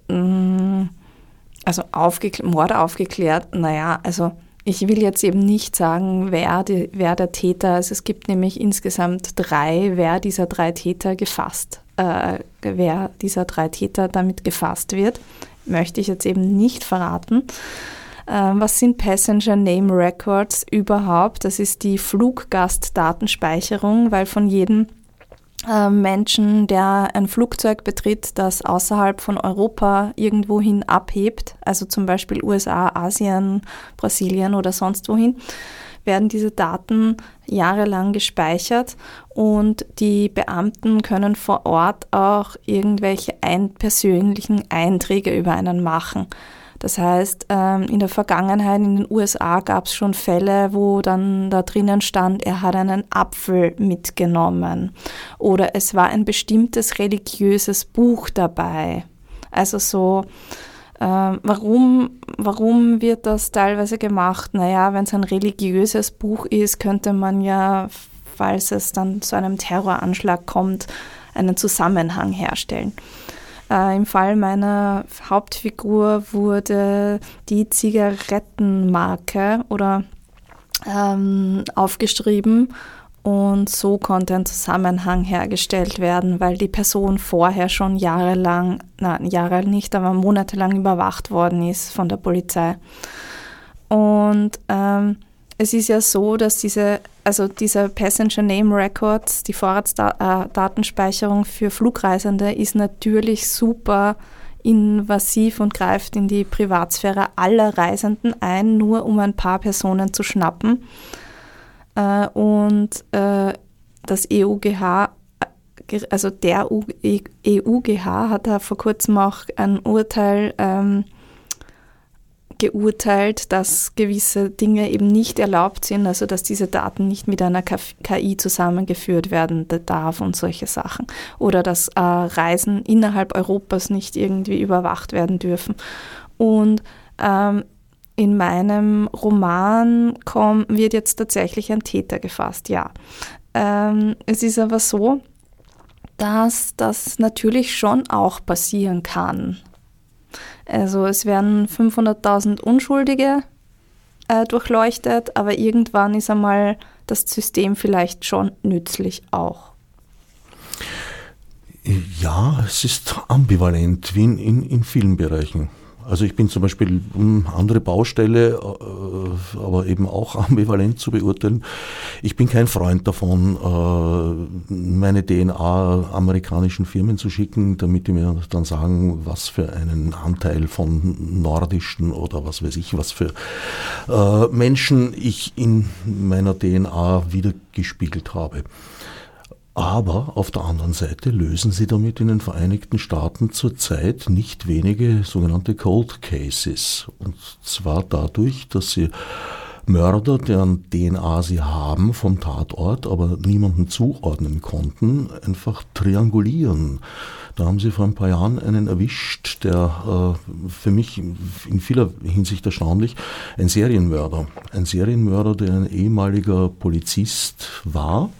Mm, also aufgekl Morde aufgeklärt, naja, also ich will jetzt eben nicht sagen, wer, die, wer der Täter ist. Es gibt nämlich insgesamt drei, wer dieser drei Täter gefasst äh, wer dieser drei Täter damit gefasst wird. Möchte ich jetzt eben nicht verraten. Äh, was sind Passenger Name Records überhaupt? Das ist die Fluggastdatenspeicherung, weil von jedem Menschen, der ein Flugzeug betritt, das außerhalb von Europa irgendwohin abhebt, also zum Beispiel USA, Asien, Brasilien oder sonst wohin, werden diese Daten jahrelang gespeichert und die Beamten können vor Ort auch irgendwelche ein persönlichen Einträge über einen machen. Das heißt, ähm, in der Vergangenheit in den USA gab es schon Fälle, wo dann da drinnen stand, er hat einen Apfel mitgenommen oder es war ein bestimmtes religiöses Buch dabei. Also so, äh, warum, warum wird das teilweise gemacht? Naja, wenn es ein religiöses Buch ist, könnte man ja, falls es dann zu einem Terroranschlag kommt, einen Zusammenhang herstellen. Äh, Im Fall meiner Hauptfigur wurde die Zigarettenmarke oder ähm, aufgeschrieben und so konnte ein Zusammenhang hergestellt werden, weil die Person vorher schon jahrelang, nein, Jahre nicht, aber monatelang überwacht worden ist von der Polizei. Und ähm, es ist ja so, dass diese, also diese Passenger Name Records, die Vorratsdatenspeicherung für Flugreisende ist natürlich super invasiv und greift in die Privatsphäre aller Reisenden ein, nur um ein paar Personen zu schnappen. Äh, und äh, das EUGH, also der EUGH hat da vor kurzem auch ein Urteil ähm, geurteilt, dass gewisse Dinge eben nicht erlaubt sind, also dass diese Daten nicht mit einer KI zusammengeführt werden darf und solche Sachen. Oder dass äh, Reisen innerhalb Europas nicht irgendwie überwacht werden dürfen. Und ähm, in meinem Roman komm, wird jetzt tatsächlich ein Täter gefasst, ja. Ähm, es ist aber so, dass das natürlich schon auch passieren kann. Also es werden 500.000 Unschuldige äh, durchleuchtet, aber irgendwann ist einmal das System vielleicht schon nützlich auch. Ja, es ist ambivalent, wie in, in, in vielen Bereichen. Also ich bin zum Beispiel um andere Baustelle, äh, aber eben auch ambivalent zu beurteilen. Ich bin kein Freund davon, äh, meine DNA amerikanischen Firmen zu schicken, damit die mir dann sagen, was für einen Anteil von nordischen oder was weiß ich, was für äh, Menschen ich in meiner DNA wiedergespiegelt habe. Aber auf der anderen Seite lösen sie damit in den Vereinigten Staaten zurzeit nicht wenige sogenannte Cold Cases. Und zwar dadurch, dass sie Mörder, deren DNA sie haben vom Tatort, aber niemanden zuordnen konnten, einfach triangulieren. Da haben sie vor ein paar Jahren einen erwischt, der äh, für mich in vieler Hinsicht erstaunlich, ein Serienmörder. Ein Serienmörder, der ein ehemaliger Polizist war,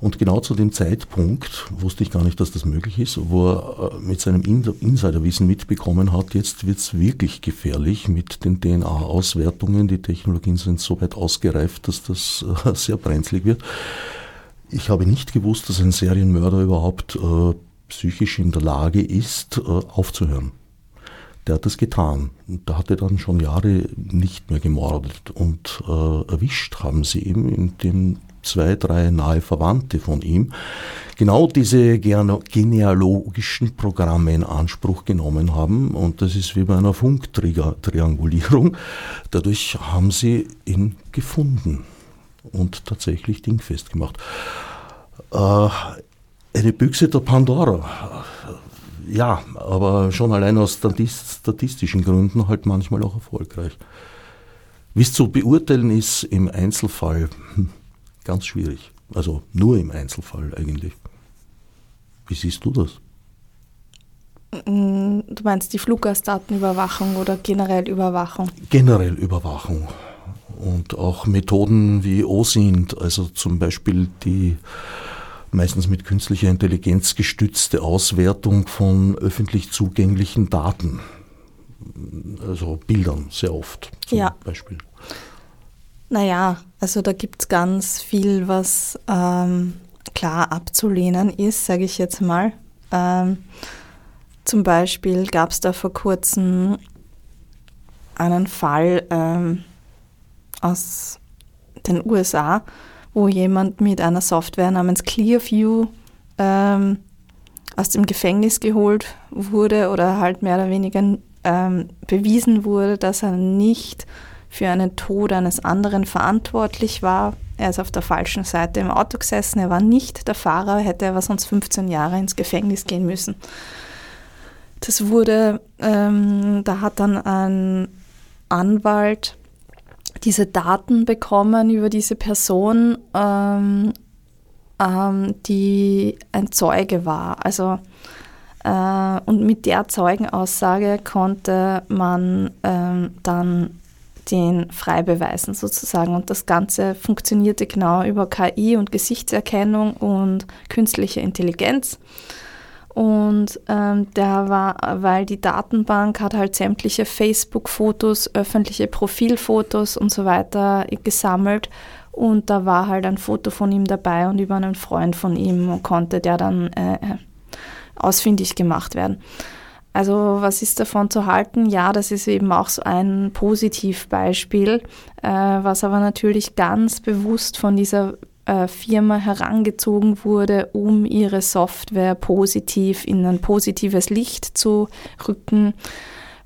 und genau zu dem Zeitpunkt wusste ich gar nicht, dass das möglich ist, wo er äh, mit seinem Insiderwissen mitbekommen hat, jetzt wird es wirklich gefährlich mit den DNA-Auswertungen. Die Technologien sind so weit ausgereift, dass das äh, sehr brenzlig wird. Ich habe nicht gewusst, dass ein Serienmörder überhaupt äh, psychisch in der Lage ist, äh, aufzuhören. Der hat das getan. Da hat er dann schon Jahre nicht mehr gemordet. Und äh, erwischt haben sie ihn, indem zwei, drei nahe Verwandte von ihm, genau diese genealogischen Programme in Anspruch genommen haben. Und das ist wie bei einer Funktriangulierung. Dadurch haben sie ihn gefunden und tatsächlich dingfest gemacht. Äh, eine Büchse der Pandora. Ja, aber schon allein aus statistischen Gründen halt manchmal auch erfolgreich. Wie es zu beurteilen ist im Einzelfall, hm, ganz schwierig. Also nur im Einzelfall eigentlich. Wie siehst du das? Mm, du meinst die Fluggastdatenüberwachung oder generell Überwachung? Generell Überwachung. Und auch Methoden wie OSINT, also zum Beispiel die meistens mit künstlicher Intelligenz gestützte Auswertung von öffentlich zugänglichen Daten. Also Bildern sehr oft zum ja. Beispiel. Naja, also da gibt es ganz viel, was ähm, klar abzulehnen ist, sage ich jetzt mal. Ähm, zum Beispiel gab es da vor kurzem einen Fall ähm, aus den USA, wo jemand mit einer Software namens Clearview ähm, aus dem Gefängnis geholt wurde oder halt mehr oder weniger ähm, bewiesen wurde, dass er nicht für einen Tod eines anderen verantwortlich war. Er ist auf der falschen Seite im Auto gesessen, er war nicht der Fahrer, hätte aber sonst 15 Jahre ins Gefängnis gehen müssen. Das wurde, ähm, da hat dann ein Anwalt diese Daten bekommen über diese Person, ähm, ähm, die ein Zeuge war. Also äh, und mit der Zeugenaussage konnte man ähm, dann den frei beweisen sozusagen. Und das Ganze funktionierte genau über KI und Gesichtserkennung und künstliche Intelligenz. Und ähm, der war, weil die Datenbank hat halt sämtliche Facebook-Fotos, öffentliche Profilfotos und so weiter gesammelt. Und da war halt ein Foto von ihm dabei und über einen Freund von ihm konnte der dann äh, ausfindig gemacht werden. Also was ist davon zu halten? Ja, das ist eben auch so ein Positivbeispiel, äh, was aber natürlich ganz bewusst von dieser äh, Firma herangezogen wurde, um ihre Software positiv in ein positives Licht zu rücken.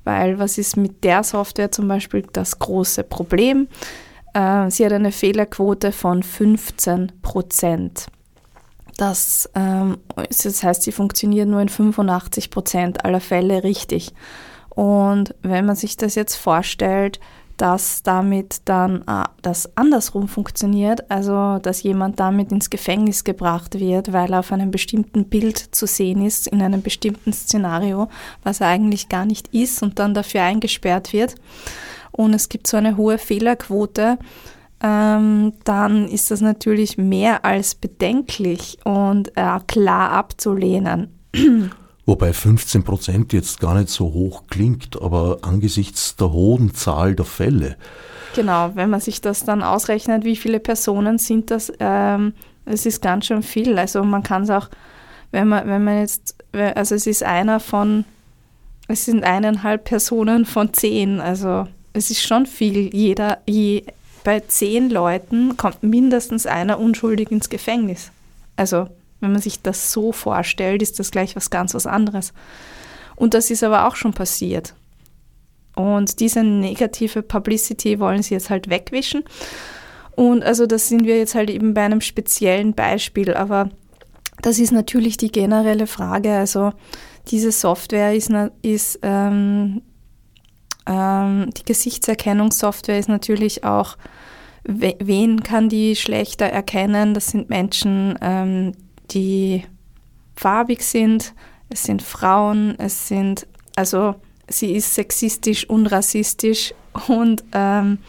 Weil was ist mit der Software zum Beispiel das große Problem? Äh, sie hat eine Fehlerquote von 15 Prozent. Das, ähm, das heißt, sie funktioniert nur in 85 Prozent aller Fälle richtig. Und wenn man sich das jetzt vorstellt, dass damit dann äh, das andersrum funktioniert, also dass jemand damit ins Gefängnis gebracht wird, weil er auf einem bestimmten Bild zu sehen ist, in einem bestimmten Szenario, was er eigentlich gar nicht ist und dann dafür eingesperrt wird. Und es gibt so eine hohe Fehlerquote, ähm, dann ist das natürlich mehr als bedenklich und äh, klar abzulehnen. Wobei 15 Prozent jetzt gar nicht so hoch klingt, aber angesichts der hohen Zahl der Fälle. Genau, wenn man sich das dann ausrechnet, wie viele Personen sind das, ähm, es ist ganz schön viel. Also man kann es auch, wenn man, wenn man jetzt, also es ist einer von, es sind eineinhalb Personen von zehn, also es ist schon viel. Jeder, je, bei zehn Leuten kommt mindestens einer unschuldig ins Gefängnis. Also wenn man sich das so vorstellt, ist das gleich was ganz was anderes. Und das ist aber auch schon passiert. Und diese negative Publicity wollen sie jetzt halt wegwischen. Und also das sind wir jetzt halt eben bei einem speziellen Beispiel, aber das ist natürlich die generelle Frage. Also diese Software ist, ist ähm, ähm, die Gesichtserkennungssoftware ist natürlich auch, wen kann die schlechter erkennen? Das sind Menschen, ähm, die farbig sind, es sind Frauen, es sind, also sie ist sexistisch und rassistisch und ähm,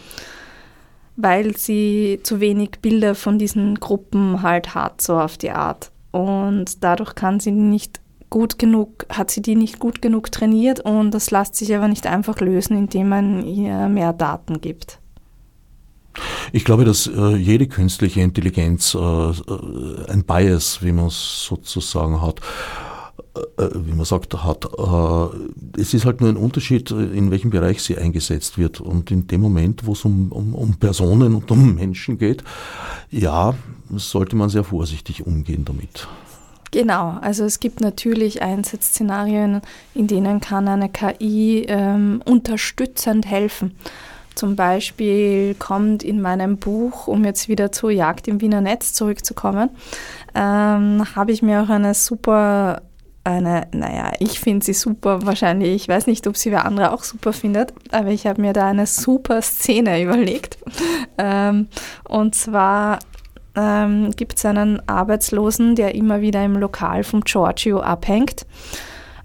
weil sie zu wenig Bilder von diesen Gruppen halt hat, so auf die Art. Und dadurch kann sie nicht gut genug, hat sie die nicht gut genug trainiert und das lässt sich aber nicht einfach lösen, indem man ihr mehr Daten gibt. Ich glaube, dass äh, jede künstliche Intelligenz äh, äh ein Bias, wie man es sozusagen hat, äh, äh, wie man sagt, hat. Äh, es ist halt nur ein Unterschied, in welchem Bereich sie eingesetzt wird. Und in dem Moment, wo es um, um, um Personen und um Menschen geht, ja, sollte man sehr vorsichtig umgehen damit. Genau, also es gibt natürlich Einsatzszenarien, in denen kann eine KI ähm, unterstützend helfen. Zum Beispiel kommt in meinem Buch, um jetzt wieder zur Jagd im Wiener Netz zurückzukommen, ähm, habe ich mir auch eine super, eine, naja, ich finde sie super, wahrscheinlich, ich weiß nicht, ob sie wer andere auch super findet, aber ich habe mir da eine super Szene überlegt. Ähm, und zwar ähm, gibt es einen Arbeitslosen, der immer wieder im Lokal vom Giorgio abhängt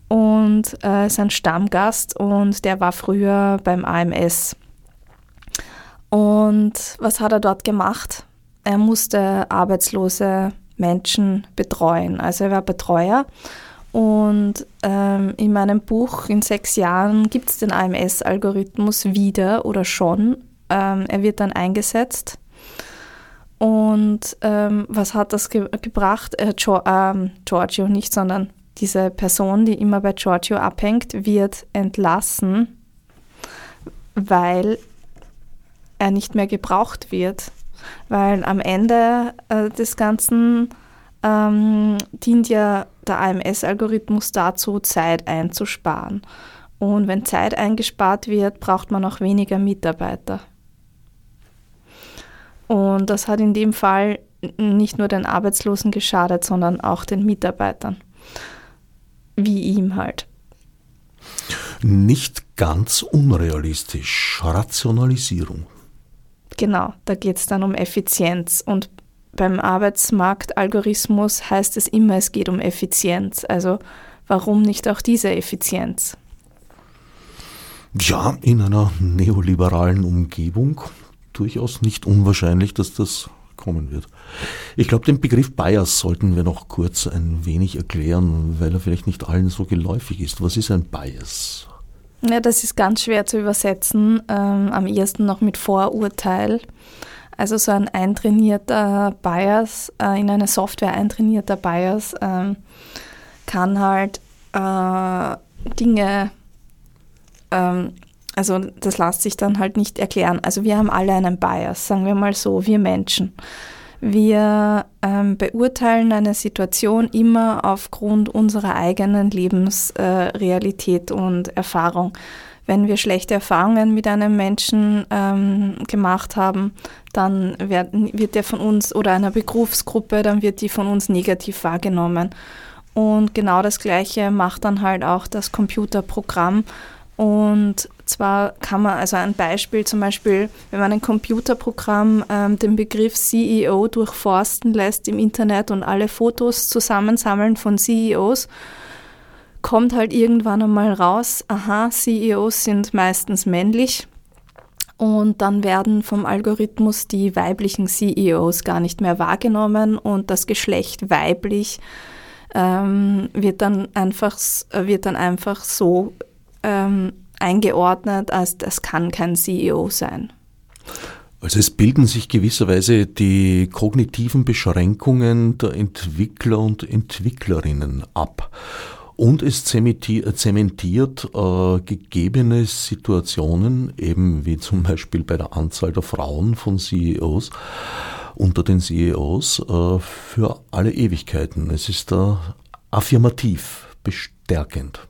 und äh, ist ein Stammgast und der war früher beim AMS. Und was hat er dort gemacht? Er musste arbeitslose Menschen betreuen. Also er war Betreuer. Und ähm, in meinem Buch in sechs Jahren gibt es den AMS-Algorithmus wieder oder schon. Ähm, er wird dann eingesetzt Und ähm, was hat das ge gebracht? Äh, jo ähm, Giorgio nicht, sondern diese Person, die immer bei Giorgio abhängt, wird entlassen, weil er nicht mehr gebraucht wird. Weil am Ende äh, des Ganzen ähm, dient ja der AMS-Algorithmus dazu, Zeit einzusparen. Und wenn Zeit eingespart wird, braucht man auch weniger Mitarbeiter. Und das hat in dem Fall nicht nur den Arbeitslosen geschadet, sondern auch den Mitarbeitern. Wie ihm halt. Nicht ganz unrealistisch. Rationalisierung. Genau, da geht es dann um Effizienz. Und beim Arbeitsmarktalgorithmus heißt es immer, es geht um Effizienz. Also warum nicht auch diese Effizienz? Ja, in einer neoliberalen Umgebung durchaus nicht unwahrscheinlich, dass das kommen wird. Ich glaube, den Begriff Bias sollten wir noch kurz ein wenig erklären, weil er vielleicht nicht allen so geläufig ist. Was ist ein Bias? Ja, das ist ganz schwer zu übersetzen, ähm, am ehesten noch mit Vorurteil. Also so ein eintrainierter Bias, äh, in eine Software eintrainierter Bias ähm, kann halt äh, Dinge, ähm, also das lässt sich dann halt nicht erklären. Also wir haben alle einen Bias, sagen wir mal so, wir Menschen. Wir ähm, beurteilen eine Situation immer aufgrund unserer eigenen Lebensrealität äh, und Erfahrung wenn wir schlechte Erfahrungen mit einem Menschen ähm, gemacht haben, dann werden, wird der von uns oder einer Berufsgruppe, dann wird die von uns negativ wahrgenommen. Und genau das Gleiche macht dann halt auch das Computerprogramm. Und zwar kann man, also ein Beispiel zum Beispiel, wenn man ein Computerprogramm ähm, den Begriff CEO durchforsten lässt im Internet und alle Fotos zusammensammeln von CEOs, kommt halt irgendwann einmal raus, aha, CEOs sind meistens männlich. Und dann werden vom Algorithmus die weiblichen CEOs gar nicht mehr wahrgenommen und das Geschlecht weiblich ähm, wird, dann einfach, wird dann einfach so ähm, eingeordnet, als das kann kein CEO sein. Also es bilden sich gewisserweise die kognitiven Beschränkungen der Entwickler und Entwicklerinnen ab und es zementiert äh, gegebene Situationen, eben wie zum Beispiel bei der Anzahl der Frauen von CEOs, unter den CEOs, äh, für alle Ewigkeiten. Es ist da affirmativ, bestärkend.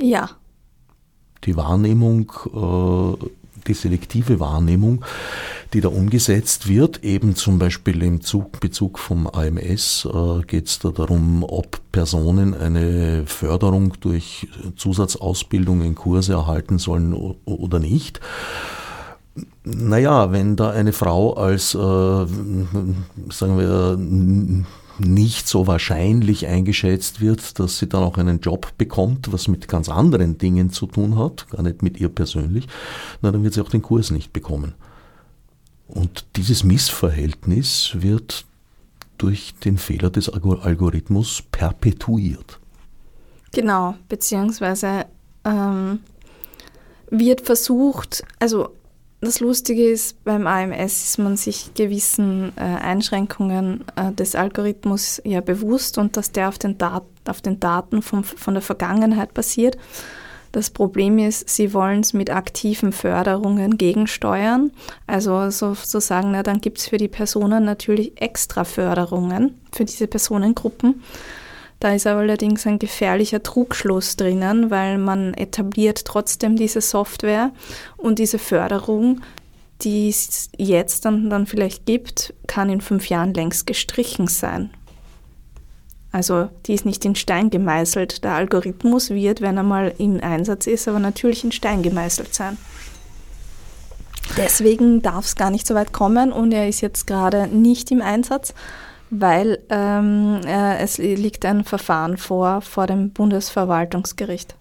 Ja. Die Wahrnehmung, äh, die selektive Wahrnehmung die da umgesetzt wird. Eben zum Beispiel im Zug, Bezug vom AMS äh, geht es da darum, ob Personen eine Förderung durch Zusatzausbildung in Kurse erhalten sollen oder nicht. Naja, wenn da eine Frau als, äh, sagen wir, nicht so wahrscheinlich eingeschätzt wird, dass sie dann auch einen Job bekommt, was mit ganz anderen Dingen zu tun hat, gar nicht mit ihr persönlich, na, dann wird sie auch den Kurs nicht bekommen. Und dieses Missverhältnis wird durch den Fehler des Algorithmus perpetuiert. Genau, beziehungsweise ähm, wird versucht, also das Lustige ist, beim AMS ist man sich gewissen äh, Einschränkungen äh, des Algorithmus ja bewusst und dass der auf den, Dat auf den Daten vom, von der Vergangenheit basiert. Das Problem ist, sie wollen es mit aktiven Förderungen gegensteuern. Also sozusagen, na, dann gibt es für die Personen natürlich extra Förderungen für diese Personengruppen. Da ist allerdings ein gefährlicher Trugschluss drinnen, weil man etabliert trotzdem diese Software und diese Förderung, die es jetzt dann, dann vielleicht gibt, kann in fünf Jahren längst gestrichen sein. Also die ist nicht in Stein gemeißelt. Der Algorithmus wird, wenn er mal im Einsatz ist, aber natürlich in Stein gemeißelt sein. Deswegen darf es gar nicht so weit kommen und er ist jetzt gerade nicht im Einsatz, weil ähm, äh, es liegt ein Verfahren vor vor dem Bundesverwaltungsgericht.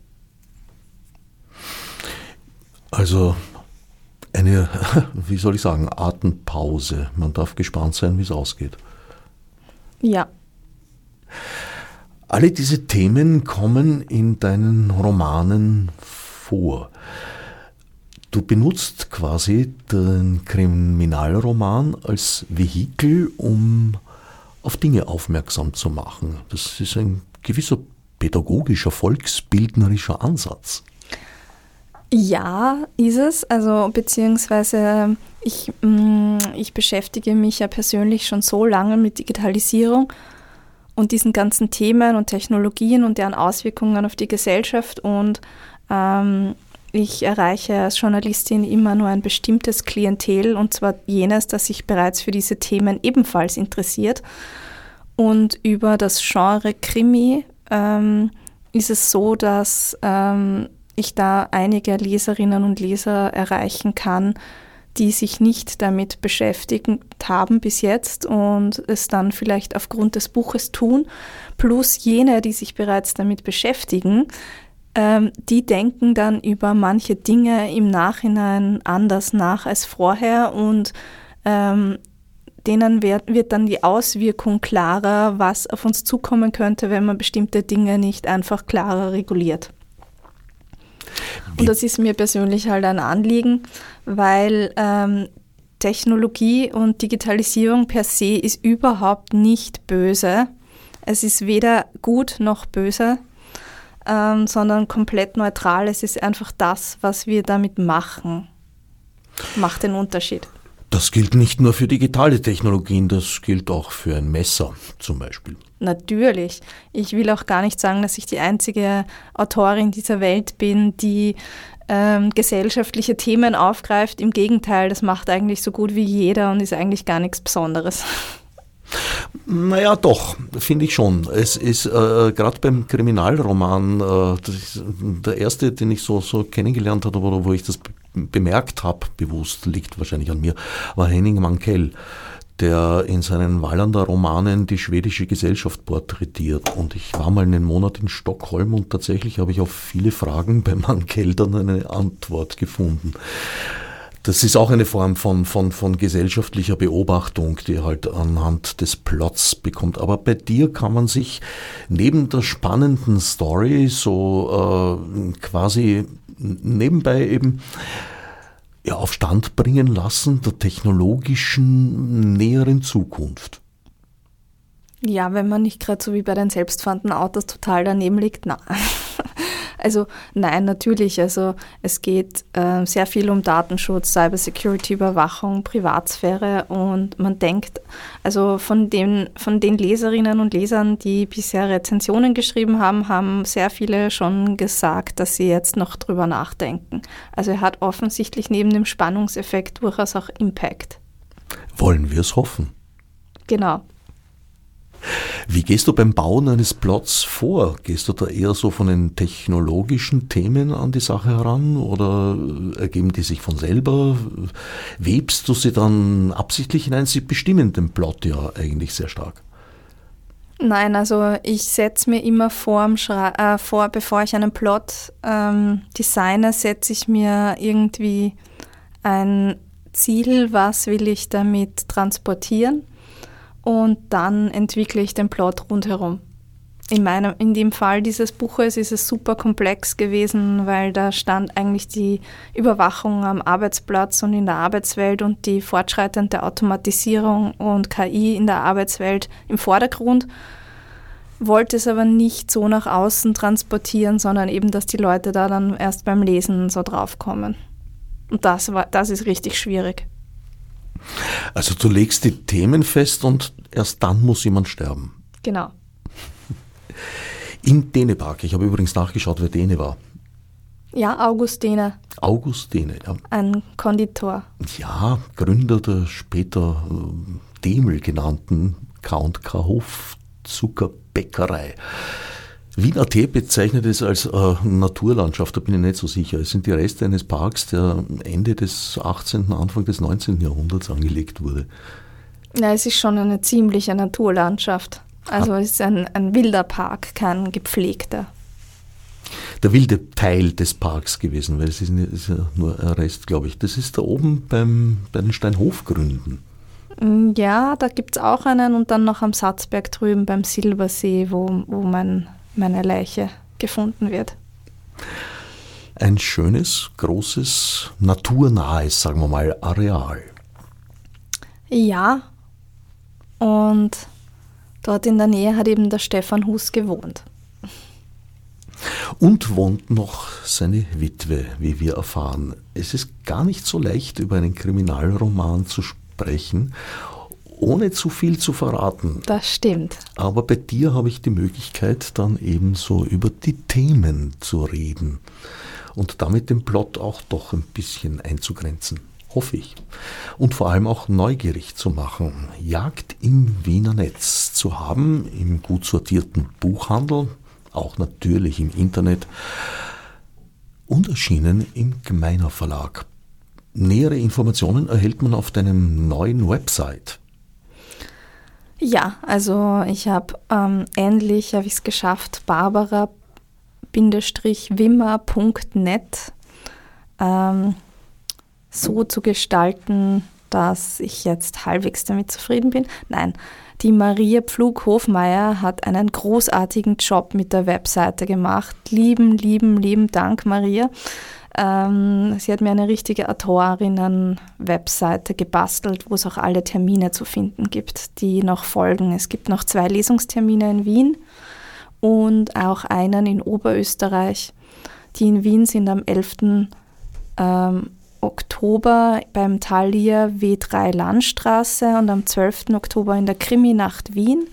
Also eine, wie soll ich sagen, Atempause. Man darf gespannt sein, wie es ausgeht. Ja, alle diese Themen kommen in deinen Romanen vor. Du benutzt quasi den Kriminalroman als Vehikel, um auf Dinge aufmerksam zu machen. Das ist ein gewisser pädagogischer, volksbildnerischer Ansatz. Ja, ist es. Also beziehungsweise ich, mm, ich beschäftige mich ja persönlich schon so lange mit Digitalisierung und diesen ganzen Themen und Technologien und deren Auswirkungen auf die Gesellschaft. Und ähm, ich erreiche als Journalistin immer nur ein bestimmtes Klientel und zwar jenes, das sich bereits für diese Themen ebenfalls interessiert. Und über das Genre Krimi ähm, ist es so, dass ähm, ich da einige Leserinnen und Leser erreichen kann, die sich nicht damit beschäftigt haben bis jetzt und es dann vielleicht aufgrund des Buches tun, plus jene, die sich bereits damit beschäftigen, ähm, die denken dann über manche Dinge im Nachhinein anders nach als vorher und ähm, denen wird, wird dann die Auswirkung klarer, was auf uns zukommen könnte, wenn man bestimmte Dinge nicht einfach klarer reguliert. Und das ist mir persönlich halt ein Anliegen, weil ähm, Technologie und Digitalisierung per se ist überhaupt nicht böse. Es ist weder gut noch böse, ähm, sondern komplett neutral. Es ist einfach das, was wir damit machen, macht den Unterschied. Das gilt nicht nur für digitale Technologien, das gilt auch für ein Messer zum Beispiel. Natürlich. Ich will auch gar nicht sagen, dass ich die einzige Autorin dieser Welt bin, die ähm, gesellschaftliche Themen aufgreift. Im Gegenteil, das macht eigentlich so gut wie jeder und ist eigentlich gar nichts Besonderes. Naja, doch, finde ich schon. Es ist äh, gerade beim Kriminalroman äh, der erste, den ich so, so kennengelernt habe, oder wo ich das bemerkt habe, bewusst, liegt wahrscheinlich an mir, war Henning Mankell, der in seinen Wallander Romanen die schwedische Gesellschaft porträtiert. Und ich war mal einen Monat in Stockholm und tatsächlich habe ich auf viele Fragen bei Mankell dann eine Antwort gefunden. Das ist auch eine Form von, von, von gesellschaftlicher Beobachtung, die halt anhand des Plots bekommt. Aber bei dir kann man sich neben der spannenden Story so äh, quasi nebenbei eben ja, auf Stand bringen lassen der technologischen näheren Zukunft. Ja, wenn man nicht gerade so wie bei den selbstfahrenden Autos total daneben liegt, na. Also nein, natürlich. Also es geht äh, sehr viel um Datenschutz, Cybersecurity, Überwachung, Privatsphäre und man denkt, also von den, von den Leserinnen und Lesern, die bisher Rezensionen geschrieben haben, haben sehr viele schon gesagt, dass sie jetzt noch drüber nachdenken. Also er hat offensichtlich neben dem Spannungseffekt durchaus auch Impact. Wollen wir es hoffen? Genau. Wie gehst du beim Bauen eines Plots vor? Gehst du da eher so von den technologischen Themen an die Sache heran oder ergeben die sich von selber? Webst du sie dann absichtlich hinein? Sie bestimmen den Plot ja eigentlich sehr stark. Nein, also ich setze mir immer vor, äh, vor, bevor ich einen Plot ähm, designe, setze ich mir irgendwie ein Ziel, was will ich damit transportieren und dann entwickle ich den Plot rundherum. In, meinem, in dem Fall dieses Buches ist es super komplex gewesen, weil da stand eigentlich die Überwachung am Arbeitsplatz und in der Arbeitswelt und die fortschreitende Automatisierung und KI in der Arbeitswelt im Vordergrund, wollte es aber nicht so nach außen transportieren, sondern eben, dass die Leute da dann erst beim Lesen so draufkommen. Und das, war, das ist richtig schwierig. Also du legst die Themen fest und erst dann muss jemand sterben. Genau. In Dänemark, ich habe übrigens nachgeschaut, wer Däne war. Ja, August Däne. August Däne, ja. Ein Konditor. Ja, Gründer der später äh, Demel genannten K&K Hofzuckerbäckerei. Wien.at bezeichnet es als äh, Naturlandschaft, da bin ich nicht so sicher. Es sind die Reste eines Parks, der Ende des 18., Anfang des 19. Jahrhunderts angelegt wurde. Ja, es ist schon eine ziemliche Naturlandschaft. Also es ist ein, ein wilder Park, kein gepflegter. Der wilde Teil des Parks gewesen, weil es ist, ist ja nur ein Rest, glaube ich. Das ist da oben beim, bei den Steinhofgründen. Mm, ja, da gibt es auch einen und dann noch am Satzberg drüben beim Silbersee, wo, wo mein meine Leiche gefunden wird. ein schönes, großes, naturnahes, sagen wir mal, Areal. Ja, und dort in der Nähe hat eben der Stefan Hus gewohnt. Und wohnt noch seine Witwe, wie wir erfahren. Es ist gar nicht so leicht, über einen Kriminalroman zu sprechen, ohne zu viel zu verraten. Das stimmt. Aber bei dir habe ich die Möglichkeit, dann ebenso über die Themen zu reden und damit den Plot auch doch ein bisschen einzugrenzen. Hoffe ich. Und vor allem auch neugierig zu machen. Jagd im Wiener Netz zu haben, im gut sortierten Buchhandel, auch natürlich im Internet und erschienen im Gemeiner Verlag. Nähere Informationen erhält man auf deinem neuen Website. Ja, also ich habe ähm, endlich habe ich es geschafft, barbara-wimmer.net ähm, so zu gestalten, dass ich jetzt halbwegs damit zufrieden bin. Nein, die Maria Pflug-Hofmeier hat einen großartigen Job mit der Webseite gemacht. Lieben, lieben, lieben Dank, Maria. Ähm, sie hat mir eine richtige Autorinnen-Webseite gebastelt, wo es auch alle Termine zu finden gibt, die noch folgen. Es gibt noch zwei Lesungstermine in Wien und auch einen in Oberösterreich. Die in Wien sind am 11. Ähm, Oktober beim Thalia W3 Landstraße und am 12. Oktober in der Kriminacht Wien.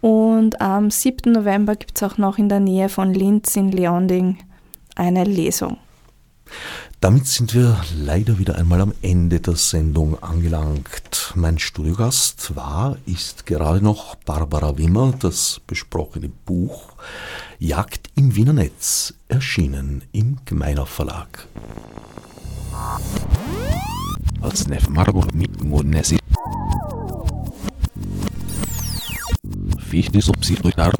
Und am 7. November gibt es auch noch in der Nähe von Linz in Leonding eine Lesung. Damit sind wir leider wieder einmal am Ende der Sendung angelangt. Mein Studiogast war, ist gerade noch Barbara Wimmer, das besprochene Buch Jagd im Wiener Netz, erschienen im Gemeiner Verlag. Als Margot mit Monesi. Fichte subsidiar